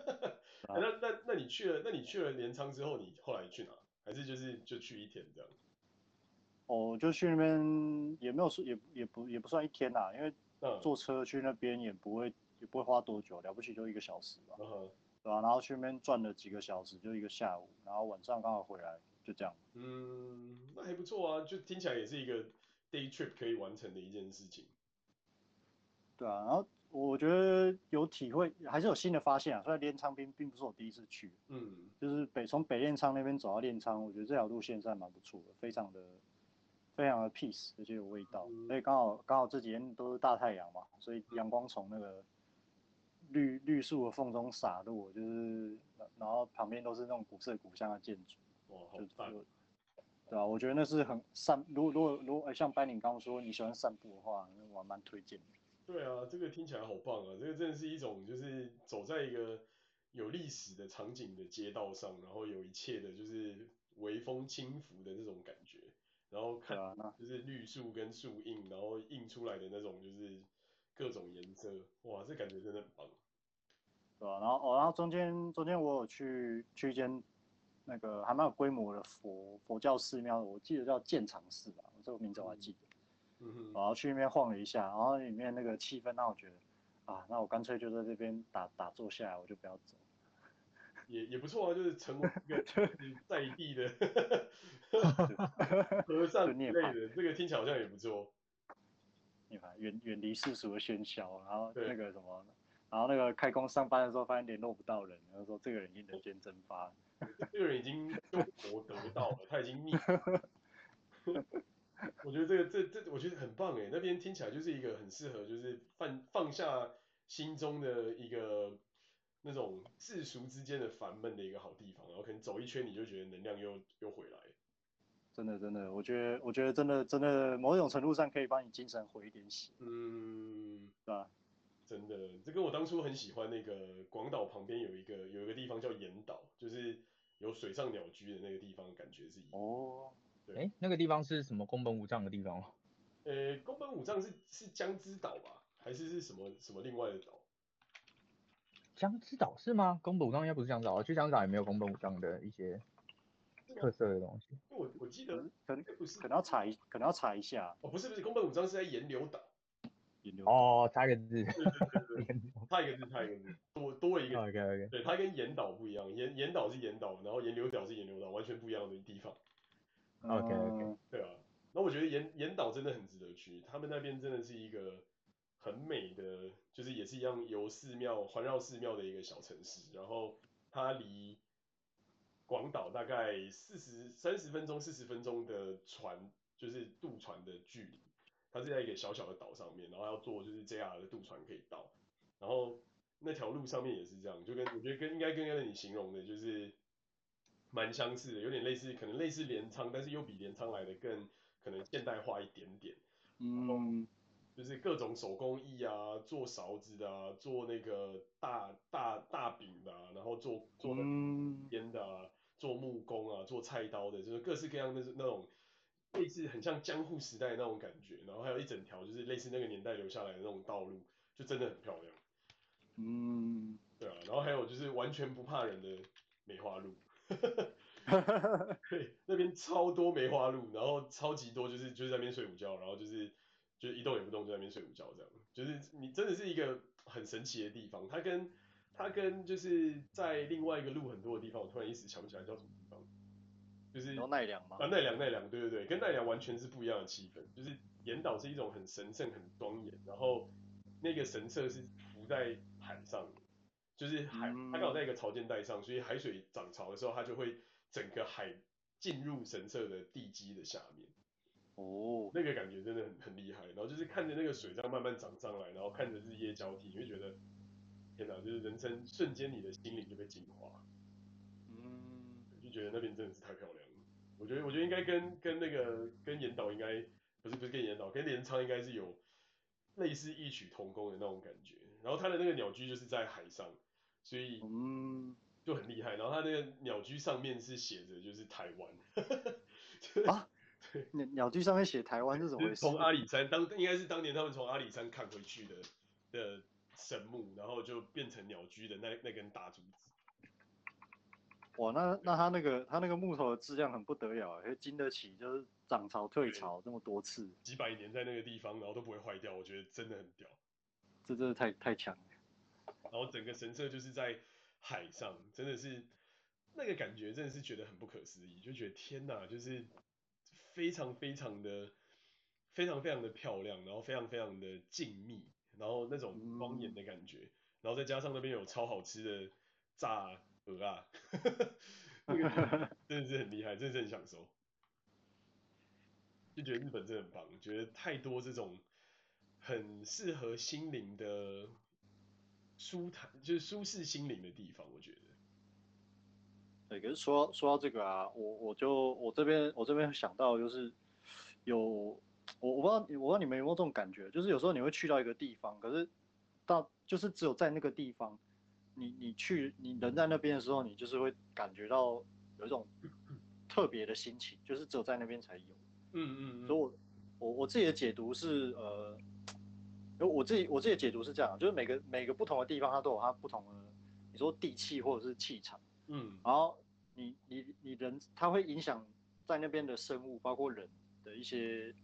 啊、那那那你去了那你去了镰仓之后，你后来去哪？还是就是就去一天这样？哦，就去那边也没有说也也不也不算一天呐，因为坐车去那边也不会也不会花多久，了不起就一个小时吧。嗯对吧、啊？然后去那边转了几个小时，就一个下午，然后晚上刚好回来，就这样。嗯，那还不错啊，就听起来也是一个 day trip 可以完成的一件事情。对啊，然后我觉得有体会，还是有新的发现啊。虽然镰仓并并不是我第一次去，嗯，就是北从北镰仓那边走到镰仓，我觉得这条路线算蛮不错的，非常的非常的 peace，而且有味道。所以刚好刚好这几天都是大太阳嘛，所以阳光从那个。绿绿树的缝中洒落，就是，然后旁边都是那种古色古香的建筑，哇，好棒，对啊，我觉得那是很散，如果如果如果像班宁刚刚说你喜欢散步的话，那我还蛮推荐的。对啊，这个听起来好棒啊，这个真的是一种就是走在一个有历史的场景的街道上，然后有一切的就是微风轻拂的那种感觉，然后看就是绿树跟树印，然后印出来的那种就是各种颜色，哇，这感觉真的很棒。对吧、啊？然后哦，然后中间中间我有去去一间那个还蛮有规模的佛佛教寺庙，我记得叫建长寺吧，这个名字我还记得。嗯哼。然后去那边晃了一下，然后里面那个气氛让我觉得啊，那我干脆就在这边打打坐下来，我就不要走。也也不错啊，就是成为一个在地的 和尚之类的，这个听起来好像也不错。你看，远远离世俗的喧嚣，然后那个什么。然后那个开工上班的时候，发现联络不到人，然后说这个人已经人间蒸发，这个人已经获得到了，他已经腻了。我觉得这个这这我觉得很棒哎，那边听起来就是一个很适合就是放放下心中的一个那种世俗之间的烦闷的一个好地方，然后可能走一圈你就觉得能量又又回来。真的真的，我觉得我觉得真的真的某一种程度上可以帮你精神回一点血，嗯，对吧？真的，这跟我当初很喜欢那个广岛旁边有一个有一个地方叫岩岛，就是有水上鸟居的那个地方，感觉是一样。哦，对，哎，那个地方是什么宫本武藏的地方吗？呃，宫本武藏是是江之岛吧？还是是什么什么另外的岛？江之岛是吗？宫本武藏应该不是江之岛，去江之岛也没有宫本武藏的一些特色的东西。我我记得可能不是，可能要查一，可能要查一下。哦，不是不是，宫本武藏是在岩流岛。岩流哦，差一个字。对对对对，差一个字，差一个字，多多了一个。OK OK。对，它跟岩岛不一样，岩岩岛是岩岛，然后岩流岛是岩流岛，完全不一样的地方。OK OK。对啊，那我觉得岩岩岛真的很值得去，他们那边真的是一个很美的，就是也是一样由寺庙环绕寺庙的一个小城市，然后它离广岛大概四十三十分钟四十分钟的船，就是渡船的距离。它是在一个小小的岛上面，然后要坐就是 JR 的渡船可以到，然后那条路上面也是这样，就跟我觉得跟应该跟刚才你形容的就是蛮相似的，有点类似，可能类似镰仓，但是又比镰仓来的更可能现代化一点点。嗯，就是各种手工艺啊，做勺子的啊，做那个大大大饼的啊，然后做做编的啊，做木工啊，做菜刀的，就是各式各样的那种。类似很像江户时代那种感觉，然后还有一整条就是类似那个年代留下来的那种道路，就真的很漂亮。嗯，对啊，然后还有就是完全不怕人的梅花鹿，对，那边超多梅花鹿，然后超级多就是就是在那边睡午觉，然后就是就是一动也不动就在那边睡午觉这样，就是你真的是一个很神奇的地方。它跟它跟就是在另外一个鹿很多的地方，我突然一时想不起来叫什么地方。就是奈良吗？啊，奈良奈良，对对对，跟奈良完全是不一样的气氛。就是岩岛是一种很神圣、很庄严，然后那个神社是浮在海上，就是海，它刚好在一个潮间带上，所以海水涨潮的时候，它就会整个海进入神社的地基的下面。哦，那个感觉真的很很厉害。然后就是看着那个水这样慢慢涨上来，然后看着日夜交替，你会觉得天哪，就是人生瞬间你的心灵就被净化。嗯，就觉得那边真的是太漂亮了。我觉得，我觉得应该跟跟那个跟岩岛应该不是不是跟岩岛，跟镰仓应该是有类似异曲同工的那种感觉。然后它的那个鸟居就是在海上，所以嗯就很厉害。然后它那个鸟居上面是写着就是台湾，啊，对，鸟鸟居上面写台湾是怎么回事？从阿里山当应该是当年他们从阿里山砍回去的的神木，然后就变成鸟居的那那根大竹子。哇，那那他那个他那个木头的质量很不得了，会经得起就是涨潮退潮这么多次，几百年在那个地方，然后都不会坏掉，我觉得真的很屌，这真的太太强了。然后整个神社就是在海上，真的是那个感觉，真的是觉得很不可思议，就觉得天哪，就是非常非常的非常非常的漂亮，然后非常非常的静谧，然后那种庄严的感觉，嗯、然后再加上那边有超好吃的炸。鹅啊，那个 真的是很厉害，真的是很享受，就觉得日本真的很棒，觉得太多这种很适合心灵的舒坦，就是舒适心灵的地方，我觉得。对，可是说说到这个啊，我我就我这边我这边想到就是有我我不知道我不知道你们有没有这种感觉，就是有时候你会去到一个地方，可是到就是只有在那个地方。你你去你人在那边的时候，你就是会感觉到有一种特别的心情，就是只有在那边才有。嗯嗯，嗯。所以我我我自己的解读是呃，我自己我自己的解读是这样，就是每个每个不同的地方，它都有它不同的，你说地气或者是气场。嗯。然后你你你人，它会影响在那边的生物，包括人的一些，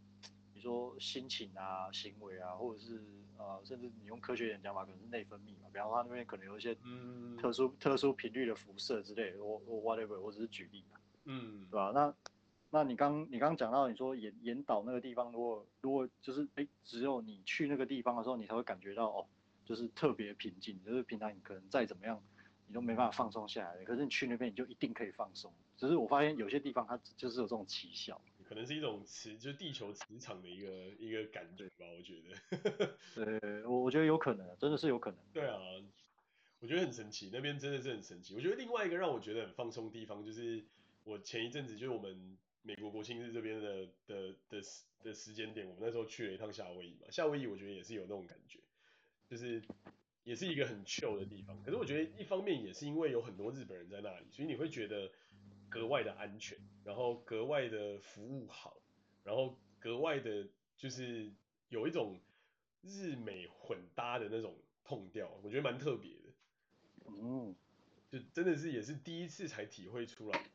你说心情啊、行为啊，或者是。呃，甚至你用科学一点讲法，可能是内分泌嘛，比方说它那边可能有一些特殊、嗯、特殊频率的辐射之类的，我我 whatever，我只是举例嘛，嗯，对吧？那那你刚你刚讲到你说岩岩岛那个地方，如果如果就是哎、欸，只有你去那个地方的时候，你才会感觉到哦，就是特别平静，就是平常你可能再怎么样，你都没办法放松下来的，可是你去那边你就一定可以放松。只是我发现有些地方它就是有这种奇效。可能是一种磁，就是地球磁场的一个一个感觉吧，我觉得。对，我我觉得有可能，真的是有可能。对啊，我觉得很神奇，那边真的是很神奇。我觉得另外一个让我觉得很放松的地方，就是我前一阵子就是我们美国国庆日这边的的的时的时间点，我们那时候去了一趟夏威夷嘛，夏威夷我觉得也是有那种感觉，就是也是一个很 chill 的地方。可是我觉得一方面也是因为有很多日本人在那里，所以你会觉得格外的安全，然后格外的服务好，然后格外的就是有一种日美混搭的那种 tone 调，我觉得蛮特别的。嗯，就真的是也是第一次才体会出来。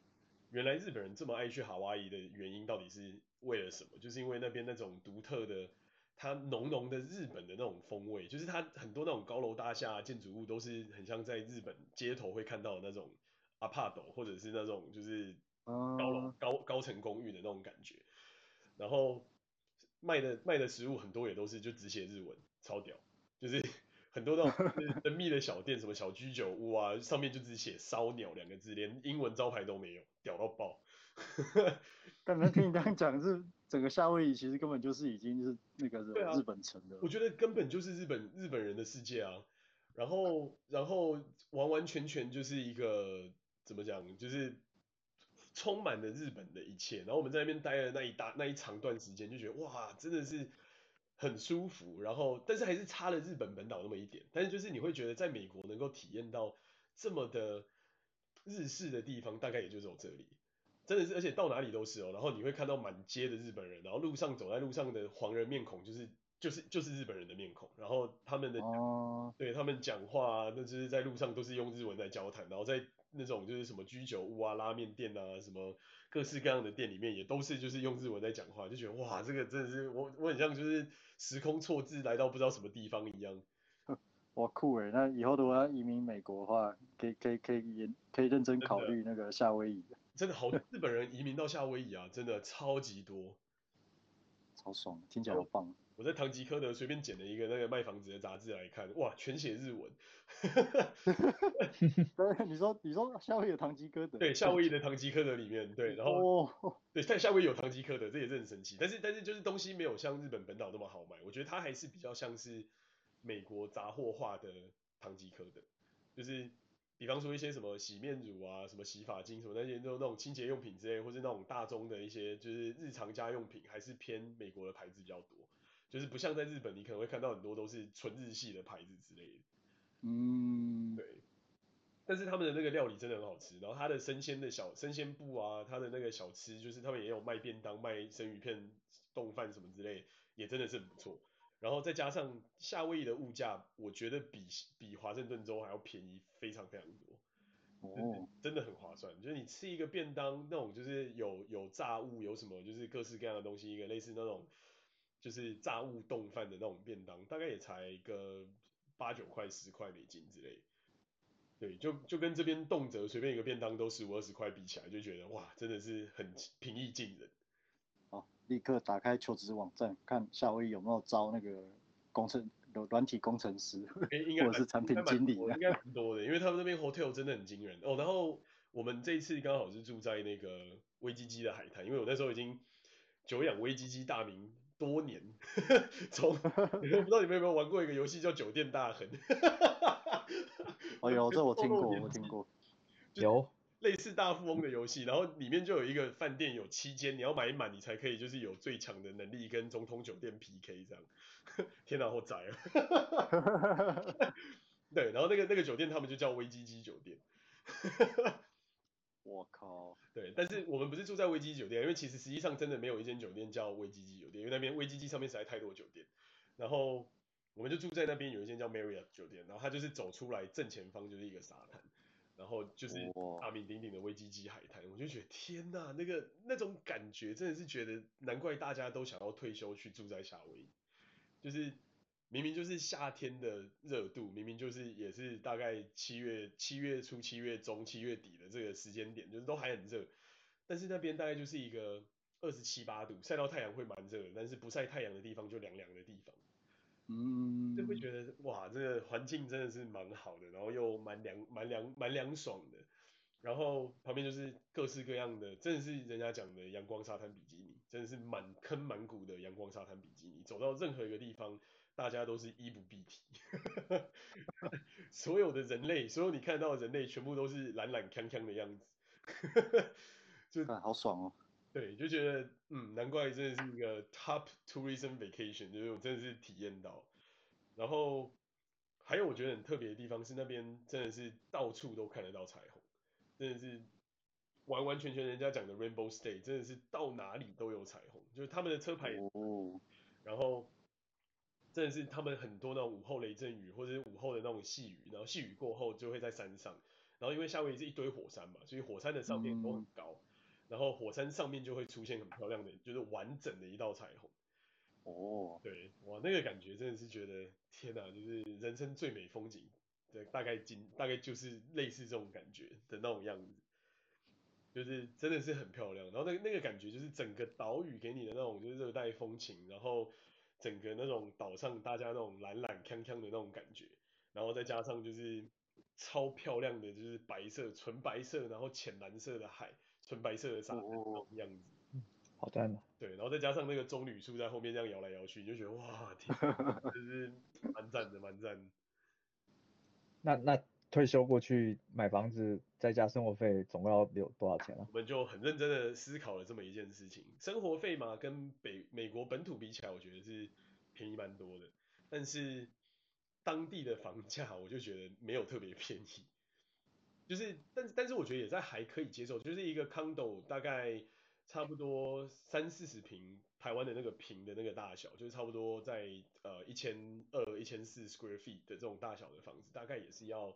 原来日本人这么爱去夏威夷的原因到底是为了什么？就是因为那边那种独特的，它浓浓的日本的那种风味，就是它很多那种高楼大厦建筑物都是很像在日本街头会看到的那种アパート，或者是那种就是高楼高高层公寓的那种感觉。然后卖的卖的食物很多也都是就只写日文，超屌，就是。 很多那种神秘的小店，什么小居酒屋啊，上面就只写烧鸟两个字，连英文招牌都没有，屌到爆。但能听你这样讲，是整个夏威夷其实根本就是已经是那个日本城的。我觉得根本就是日本日本人的世界啊。然后然后完完全全就是一个怎么讲，就是充满了日本的一切。然后我们在那边待了那一大那一长段时间，就觉得哇，真的是。很舒服，然后但是还是差了日本本岛那么一点。但是就是你会觉得在美国能够体验到这么的日式的地方，大概也就只有这里，真的是，而且到哪里都是哦。然后你会看到满街的日本人，然后路上走在路上的黄人面孔，就是就是就是日本人的面孔。然后他们的、哦、对他们讲话，那就是在路上都是用日文在交谈。然后在那种就是什么居酒屋啊、拉面店啊什么。各式各样的店里面也都是就是用日文在讲话，就觉得哇，这个真的是我我很像就是时空错置来到不知道什么地方一样。哇酷诶，那以后如果要移民美国的话，可以可以可以也可以认真考虑那个夏威夷。真的好，日本人移民到夏威夷啊，真的超级多，超爽，听起来好棒。我在唐吉诃德随便捡了一个那个卖房子的杂志来看，哇，全写日文。对，你说你说夏威夷的唐吉诃德？对，夏威夷的唐吉诃德里面，对，然后、哦、对，在夏威夷有唐吉诃德，这也是很神奇。但是但是就是东西没有像日本本岛那么好买，我觉得它还是比较像是美国杂货化的唐吉诃德，就是比方说一些什么洗面乳啊、什么洗发精什么那些那种那种清洁用品之类，或是那种大宗的一些就是日常家用品，还是偏美国的牌子比较多。就是不像在日本，你可能会看到很多都是纯日系的牌子之类的。嗯，对。但是他们的那个料理真的很好吃，然后他的生鲜的小生鲜部啊，他的那个小吃，就是他们也有卖便当、卖生鱼片、冻饭什么之类，也真的是很不错。然后再加上夏威夷的物价，我觉得比比华盛顿州还要便宜非常非常多。哦，真的很划算。就是你吃一个便当，那种就是有有炸物，有什么就是各式各样的东西，一个类似那种。就是炸物冻饭的那种便当，大概也才个八九块、十块美金之类。对，就就跟这边动辄随便一个便当都十五二十块比起来，就觉得哇，真的是很平易近人。好，立刻打开求职网站，看夏威夷有没有招那个工程软体工程师，或者是产品经理，应该蛮多的，因为他们那边 hotel 真的很惊人哦。然后我们这一次刚好是住在那个威基基的海滩，因为我那时候已经久仰威基基大名。多年，从我不知道你们有没有玩过一个游戏叫《酒店大亨》。哦，有，这我听过，我听过。有类似大富翁的游戏，然后里面就有一个饭店有七间，你要买满你才可以，就是有最强的能力跟总统酒店 PK 这样。天哪，好宅啊！对，然后那个那个酒店他们就叫威基基酒店。我靠，对，但是我们不是住在威基基酒店，因为其实实际上真的没有一间酒店叫威基基酒店，因为那边威基基上面实在太多酒店，然后我们就住在那边有一间叫 Marriott 酒店，然后它就是走出来正前方就是一个沙滩，然后就是大名鼎鼎的威基基海滩，我就觉得天呐，那个那种感觉真的是觉得难怪大家都想要退休去住在夏威夷，就是。明明就是夏天的热度，明明就是也是大概七月七月初、七月中、七月底的这个时间点，就是都还很热，但是那边大概就是一个二十七八度，晒到太阳会蛮热的，但是不晒太阳的地方就凉凉的地方，嗯，就会觉得哇，这个环境真的是蛮好的，然后又蛮凉、蛮凉、蛮凉爽的，然后旁边就是各式各样的，真的是人家讲的阳光沙滩比基尼，真的是满坑满谷的阳光沙滩比基尼，走到任何一个地方。大家都是衣不蔽体，所有的人类，所有你看到的人类，全部都是懒懒康康的样子，就好爽哦。对，就觉得嗯，难怪真的是一个 top tourism vacation，就是我真的是体验到。然后还有我觉得很特别的地方是那边真的是到处都看得到彩虹，真的是完完全全人家讲的 Rainbow State，真的是到哪里都有彩虹，就是他们的车牌，哦，然后真的是他们很多那种午后雷阵雨或者是午后的那种细雨，然后细雨过后就会在山上，然后因为夏威夷是一堆火山嘛，所以火山的上面都很高，嗯、然后火山上面就会出现很漂亮的，就是完整的一道彩虹。哦，对，哇，那个感觉真的是觉得天哪，就是人生最美风景，对，大概今大概就是类似这种感觉的那种样子，就是真的是很漂亮。然后那个那个感觉就是整个岛屿给你的那种就是热带风情，然后整个那种岛上大家那种懒懒锵锵的那种感觉，然后再加上就是超漂亮的就是白色纯白色，然后浅蓝色的海，纯白色的沙滩那种样子。好赞的，对，然后再加上那个棕榈树在后面这样摇来摇去，你就觉得哇，天，就是蛮赞的，蛮赞。那那退休过去买房子，再加生活费，总共要留多少钱啊？我们就很认真的思考了这么一件事情，生活费嘛，跟北美国本土比起来，我觉得是便宜蛮多的，但是当地的房价，我就觉得没有特别便宜，就是，但但是我觉得也在还可以接受，就是一个 condo 大概。差不多三四十平，台湾的那个坪的那个大小，就是差不多在呃一千二、一千四 square feet 的这种大小的房子，大概也是要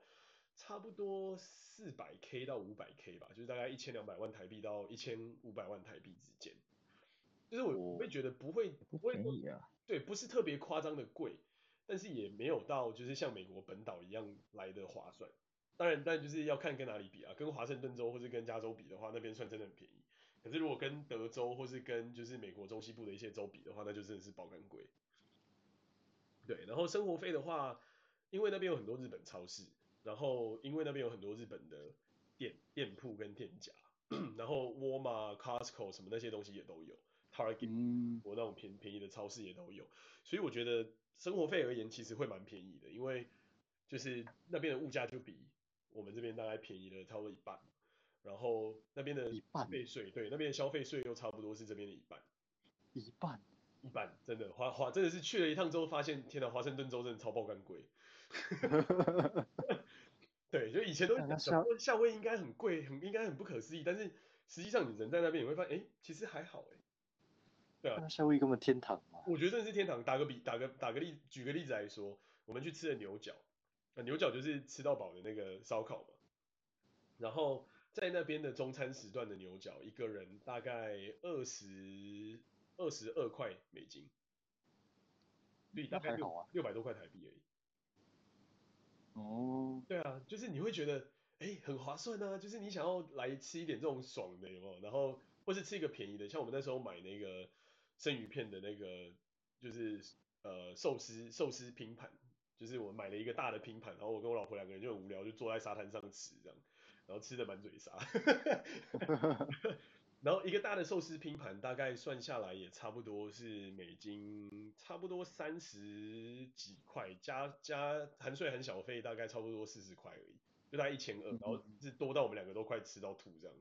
差不多四百 k 到五百 k 吧，就是大概一千两百万台币到一千五百万台币之间。就是我我会觉得不会不会便宜啊，对，不是特别夸张的贵，但是也没有到就是像美国本岛一样来的划算。当然，但就是要看跟哪里比啊，跟华盛顿州或是跟加州比的话，那边算真的很便宜。可是如果跟德州或是跟就是美国中西部的一些州比的话，那就真的是爆肝贵。对，然后生活费的话，因为那边有很多日本超市，然后因为那边有很多日本的店店铺跟店家，然后沃尔玛、Costco 什么那些东西也都有，Target 我那种便便宜的超市也都有，所以我觉得生活费而言其实会蛮便宜的，因为就是那边的物价就比我们这边大概便宜了差不多一半。然后那边的消费税，对，那边的消费税又差不多是这边的一半，一半，一半，真的，华华真的是去了一趟之后发现，天哪，华盛顿州真的超爆肝贵。对，就以前都想说夏威夷应该很贵，很应该很不可思议，但是实际上你人在那边你会发现，哎，其实还好，哎，对啊，夏威夷根本天堂嘛。我觉得真的是天堂。打个比，打个打个例，举个例子来说，我们去吃了牛角，牛角就是吃到饱的那个烧烤嘛，然后。在那边的中餐时段的牛角，一个人大概二十二十二块美金，对，大概六六百多块台币而已。哦，对啊，就是你会觉得，哎、很划算啊，就是你想要来吃一点这种爽的，有没有？然后或是吃一个便宜的，像我们那时候买那个生鱼片的那个，就是呃寿司寿司拼盘，就是我买了一个大的拼盘，然后我跟我老婆两个人就很无聊，就坐在沙滩上吃这样。然后吃的满嘴沙，然后一个大的寿司拼盘大概算下来也差不多是美金，差不多三十几块，加加含税含小费大概差不多四十块而已，就大概一千二，然后是多到我们两个都快吃到吐这样。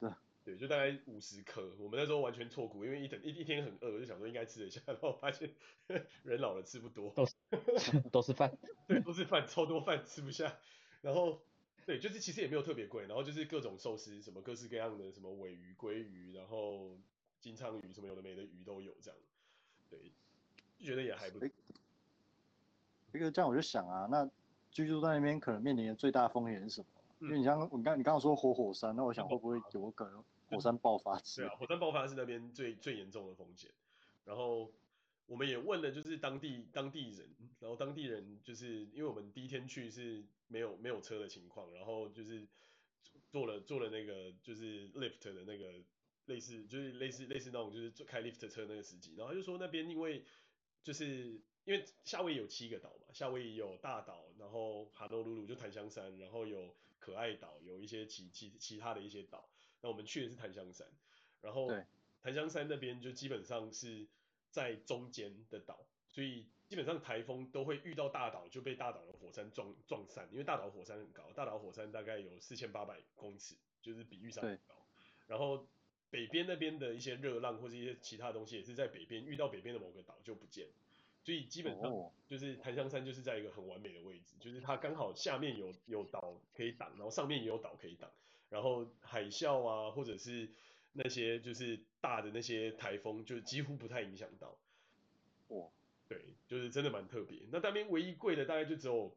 对，对，就大概五十颗，我们那时候完全错估，因为一整一一天很饿，我就想说应该吃得下，然后发现人老了吃不多，都是都是饭，对，都是饭，超多饭吃不下，然后。对，就是其实也没有特别贵，然后就是各种寿司，什么各式各样的，什么尾鱼、鲑鱼，然后金枪鱼，什么有的没的鱼都有这样。对，就觉得也还不错。这个这样我就想啊，那居住在那边可能面临的最大风险是什么？嗯、因为你像你刚你刚刚说活火，火山，那我想会不会有可能火山爆发？对啊，火山爆发是那边最最严重的风险。然后。我们也问了，就是当地当地人，然后当地人就是因为我们第一天去是没有没有车的情况，然后就是坐了坐了那个就是 lift 的那个类似就是类似类似那种就是开 lift 车那个司机，然后他就说那边因为就是因为夏威夷有七个岛嘛，夏威夷有大岛，然后哈诺鲁鲁就檀香山，然后有可爱岛，有一些其其其他的一些岛，那我们去的是檀香山，然后檀香山那边就基本上是。在中间的岛，所以基本上台风都会遇到大岛，就被大岛的火山撞撞散，因为大岛火山很高，大岛火山大概有四千八百公尺，就是比玉山很高。然后北边那边的一些热浪或者一些其他东西也是在北边遇到北边的某个岛就不见，所以基本上就是檀香山就是在一个很完美的位置，就是它刚好下面有有岛可以挡，然后上面也有岛可以挡，然后海啸啊或者是那些就是大的那些台风就几乎不太影响到。哇，对，就是真的蛮特别。那那边唯一贵的大概就只有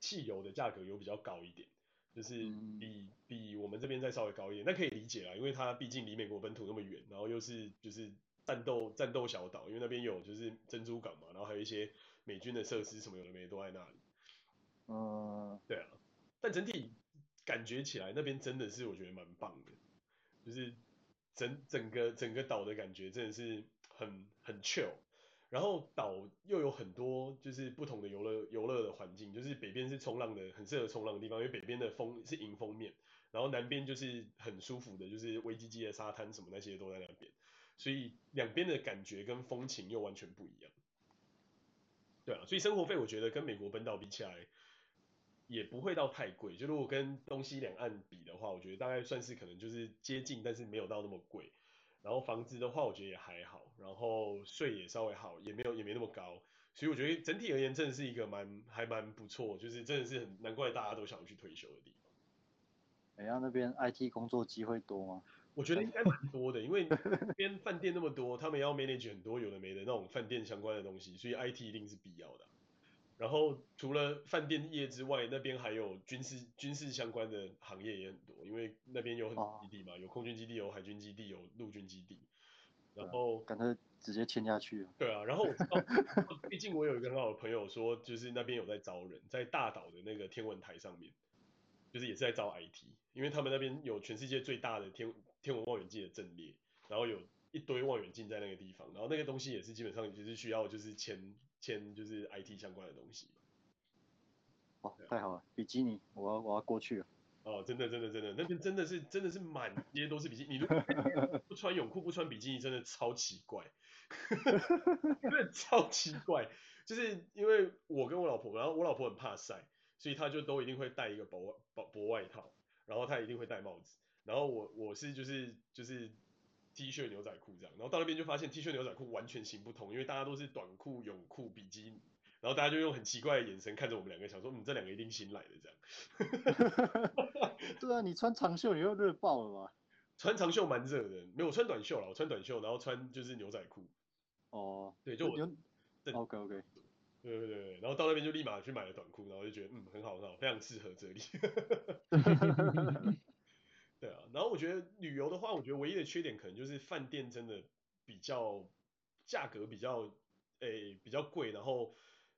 汽油的价格有比较高一点。就是比比我们这边再稍微高一点，那可以理解啦，因为它毕竟离美国本土那么远，然后又是就是战斗战斗小岛，因为那边有就是珍珠港嘛，然后还有一些美军的设施什么有的没的都在那里。嗯，对啊，但整体感觉起来那边真的是我觉得蛮棒的，就是整整个整个岛的感觉真的是很很 chill。然后岛又有很多就是不同的游乐游乐的环境，就是北边是冲浪的，很适合冲浪的地方，因为北边的风是迎风面，然后南边就是很舒服的，就是威基基的沙滩什么那些都在那边，所以两边的感觉跟风情又完全不一样。对啊，所以生活费我觉得跟美国本岛比起来也不会到太贵，就如果跟东西两岸比的话，我觉得大概算是可能就是接近，但是没有到那么贵。然后房子的话，我觉得也还好，然后税也稍微好，也没有也没那么高，所以我觉得整体而言，真的是一个蛮还蛮不错，就是真的是很难怪大家都想要去退休的地方。哎呀，那边 IT 工作机会多吗？我觉得应该蛮多的，因为那边饭店那么多，他们要 manage 很多有的没的那种饭店相关的东西，所以 IT 一定是必要的。然后除了饭店业之外，那边还有军事军事相关的行业也很多，因为那边有很多基地嘛，有空军基地，有海军基地，有陆军基地。然后赶快直接签下去。对啊，然后我知道，毕竟我有一个很好的朋友说，就是那边有在招人，在大岛的那个天文台上面，就是也是在招 IT，因为他们那边有全世界最大的天天文望远镜的阵列，然后有一堆望远镜在那个地方，然后那个东西也是基本上就是需要就是签。签就是 IT 相关的东西。哦，太好了，比基尼，我要我要过去了。哦，真的真的真的，那边真的是真的是满街都是比基尼，你如果不穿泳裤不穿比基尼，真的超奇怪，真的超奇怪。就是因为我跟我老婆，然后我老婆很怕晒，所以她就都一定会带一个薄外薄薄外套，然后她一定会戴帽子，然后我我是就是就是。T 恤牛仔裤这样，然后到那边就发现 T 恤牛仔裤完全行不通，因为大家都是短裤泳裤比基尼，然后大家就用很奇怪的眼神看着我们两个，想说嗯，这两个一定新来的这样。对啊，你穿长袖你又热爆了吧？穿长袖蛮热的，没有我穿短袖了，我穿短袖，然后穿就是牛仔裤。哦，对，就我。对 OK OK。对对对，然后到那边就立马去买了短裤，然后就觉得嗯，很好很好，非常适合这里。对啊，然后我觉得旅游的话，我觉得唯一的缺点可能就是饭店真的比较价格比较诶比较贵，然后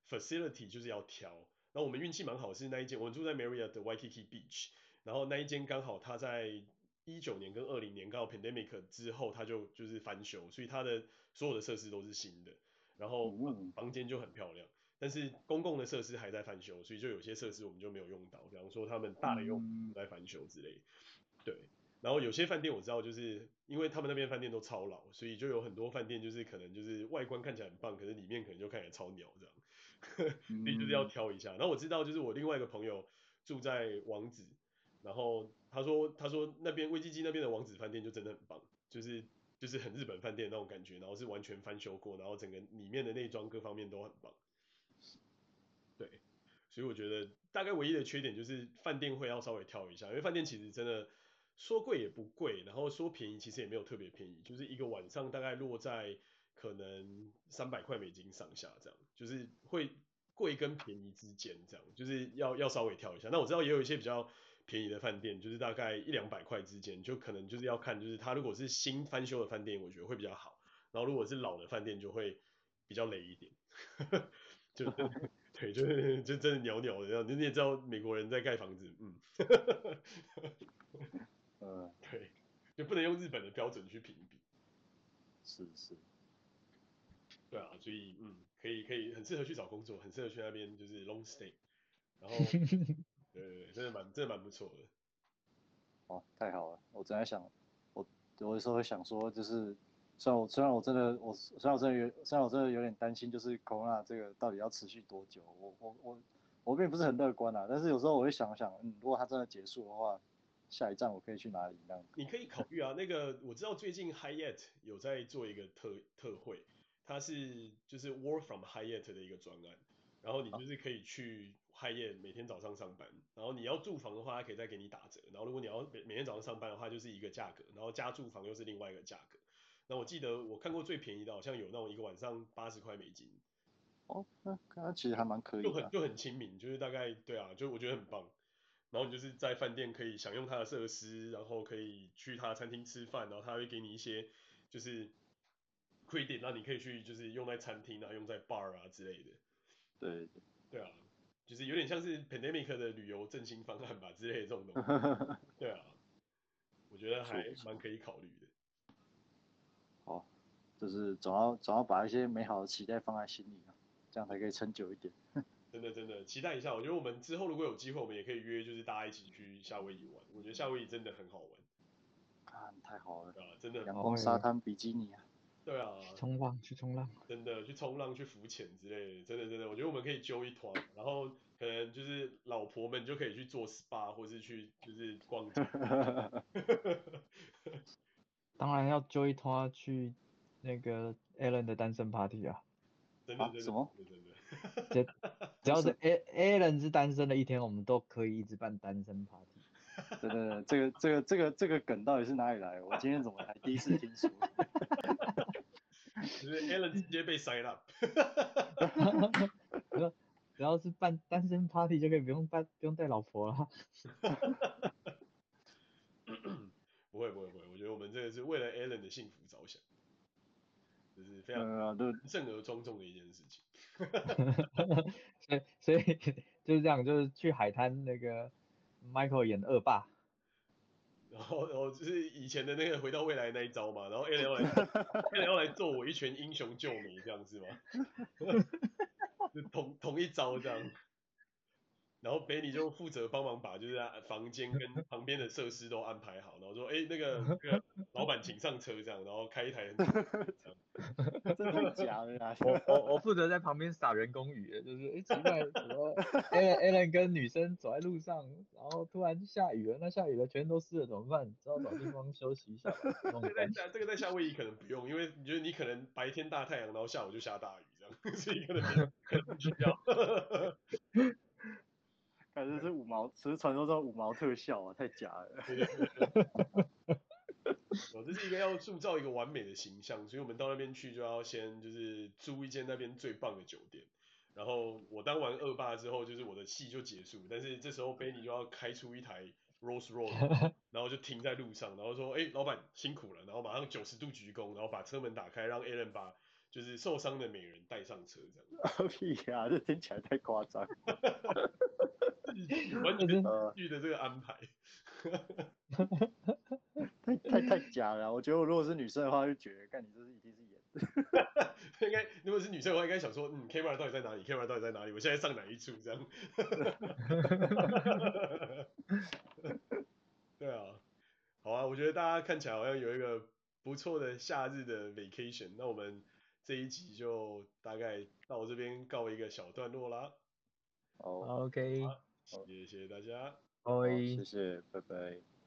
facility 就是要挑。然后我们运气蛮好，是那一间我们住在 Marriott 的 Waikiki Beach，然后那一间刚好它在一九年跟二零年刚好 pandemic 之后，它就就是翻修，所以它的所有的设施都是新的，然后房间就很漂亮。但是公共的设施还在翻修，所以就有些设施我们就没有用到，比方说他们大的用在翻修之类。对，然后有些饭店我知道，就是因为他们那边饭店都超老，所以就有很多饭店就是可能就是外观看起来很棒，可是里面可能就看起来超鸟这样，所以就是要挑一下。然后我知道就是我另外一个朋友住在王子，然后他说他说那边威基基那边的王子饭店就真的很棒，就是就是很日本饭店那种感觉，然后是完全翻修过，然后整个里面的内装各方面都很棒。对，所以我觉得大概唯一的缺点就是饭店会要稍微挑一下，因为饭店其实真的。说贵也不贵，然后说便宜其实也没有特别便宜，就是一个晚上大概落在可能三百块美金上下这样，就是会贵跟便宜之间这样，就是要要稍微挑一下。那我知道也有一些比较便宜的饭店，就是大概一两百块之间，就可能就是要看，就是它如果是新翻修的饭店，我觉得会比较好，然后如果是老的饭店就会比较雷一点，就 对，就是就真的鸟鸟的这样，你也知道美国人在盖房子，嗯。嗯，对，就不能用日本的标准去评比。是是。对啊，所以嗯，可以可以，很适合去找工作，很适合去那边就是 long stay。然后，对对对，真的蛮真的蛮不错的。哦，太好了！我正在想，我我有时候会想说，就是虽然我虽然我真的我虽然我真的有虽然我真的有点担心，就是 Corona 这个到底要持续多久？我我我我并不是很乐观啊，但是有时候我会想想，嗯，如果它真的结束的话。下一站我可以去哪里那样？你可以考虑啊，那个我知道最近 Hyatt 有在做一个特特惠，它是就是 Work from Hyatt 的一个专案，然后你就是可以去 Hyatt 每天早上上班，然后你要住房的话，它可以再给你打折，然后如果你要每每天早上上班的话，就是一个价格，然后加住房又是另外一个价格。那我记得我看过最便宜的，好像有那种一个晚上八十块美金。哦，那那其实还蛮可以的，就很就很亲民，就是大概对啊，就我觉得很棒。然后你就是在饭店可以享用它的设施，然后可以去它的餐厅吃饭，然后它会给你一些就是 credit，那你可以去就是用在餐厅啊，用在 bar 啊之类的。对对对啊，就是有点像是 pandemic 的旅游振兴方案吧之类的这种东西。对啊，我觉得还蛮可以考虑的。好，就是总要总要把一些美好的期待放在心里。这样才可以撑久一点。真的真的，期待一下。我觉得我们之后如果有机会，我们也可以约，就是大家一起去夏威夷玩。我觉得夏威夷真的很好玩。啊，太好了。啊，真的。阳光沙滩比基尼啊。对啊。去冲浪，去冲浪。真的，去冲浪，去浮潜之类的。真的真的，我觉得我们可以揪一团，然后可能就是老婆们就可以去做 SPA，或是去就是逛街。当然要揪一团去那个 Alan 的单身 party 啊。真的真的，什么？只 只要是 A Alan 是单身的一天，我们都可以一直办单身 party。对对对，这个这个这个这个梗到底是哪里来？我今天怎么还第一次听说？就是 Alan 直接被 sign up。只要是办单身 party 就可以不用办不用带老婆了。不会不会不会，我觉得我们这个是为了 Alan 的幸福着想。就是非常正而庄重的一件事情，所以所以就是这样，就是去海滩那个 Michael 演恶霸，然后然后就是以前的那个回到未来那一招嘛，然后 Alan 要来要来做我一拳英雄救美这样子吗？就同同一招这样。然后 Benny 就负责帮忙把就是房间跟旁边的设施都安排好，然后说，哎，那个那个老板请上车这样，然后开一台这样，真的假的啊？我我我负责在旁边撒人工雨，就是哎奇怪，什么 Alan Alan 跟女生走在路上，然后突然下雨了，那下雨了全都湿了怎么办？只好找地方休息一下。这个在夏这个在夏威夷可能不用，因为你觉得你可能白天大太阳，然后下午就下大雨这样，所以可能可能不需要。还是是五毛，只是传说中五毛特效啊，太假了。我这是一个要塑造一个完美的形象，所以我们到那边去就要先就是租一间那边最棒的酒店。然后我当完恶霸之后，就是我的戏就结束。但是这时候 Benny 就要开出一台 Rolls Royce，然后就停在路上，然后说：“哎、欸，老板辛苦了。”然后马上九十度鞠躬，然后把车门打开，让 Alan 把就是受伤的美人带上车，这样。屁呀、啊，这听起来太夸张。完全剧的这个安排，太太太假了。我觉得我如果是女生的话，就觉得，干你这是一定是演的。应该如果是女生的话，应该想说，嗯，camera 到底在哪里？camera 到底在哪里？我现在上哪一处？这样。对啊，好啊，我觉得大家看起来好像有一个不错的夏日的 vacation。那我们这一集就大概到这边告一个小段落啦。哦，OK。谢谢大家，拜，谢谢，拜拜。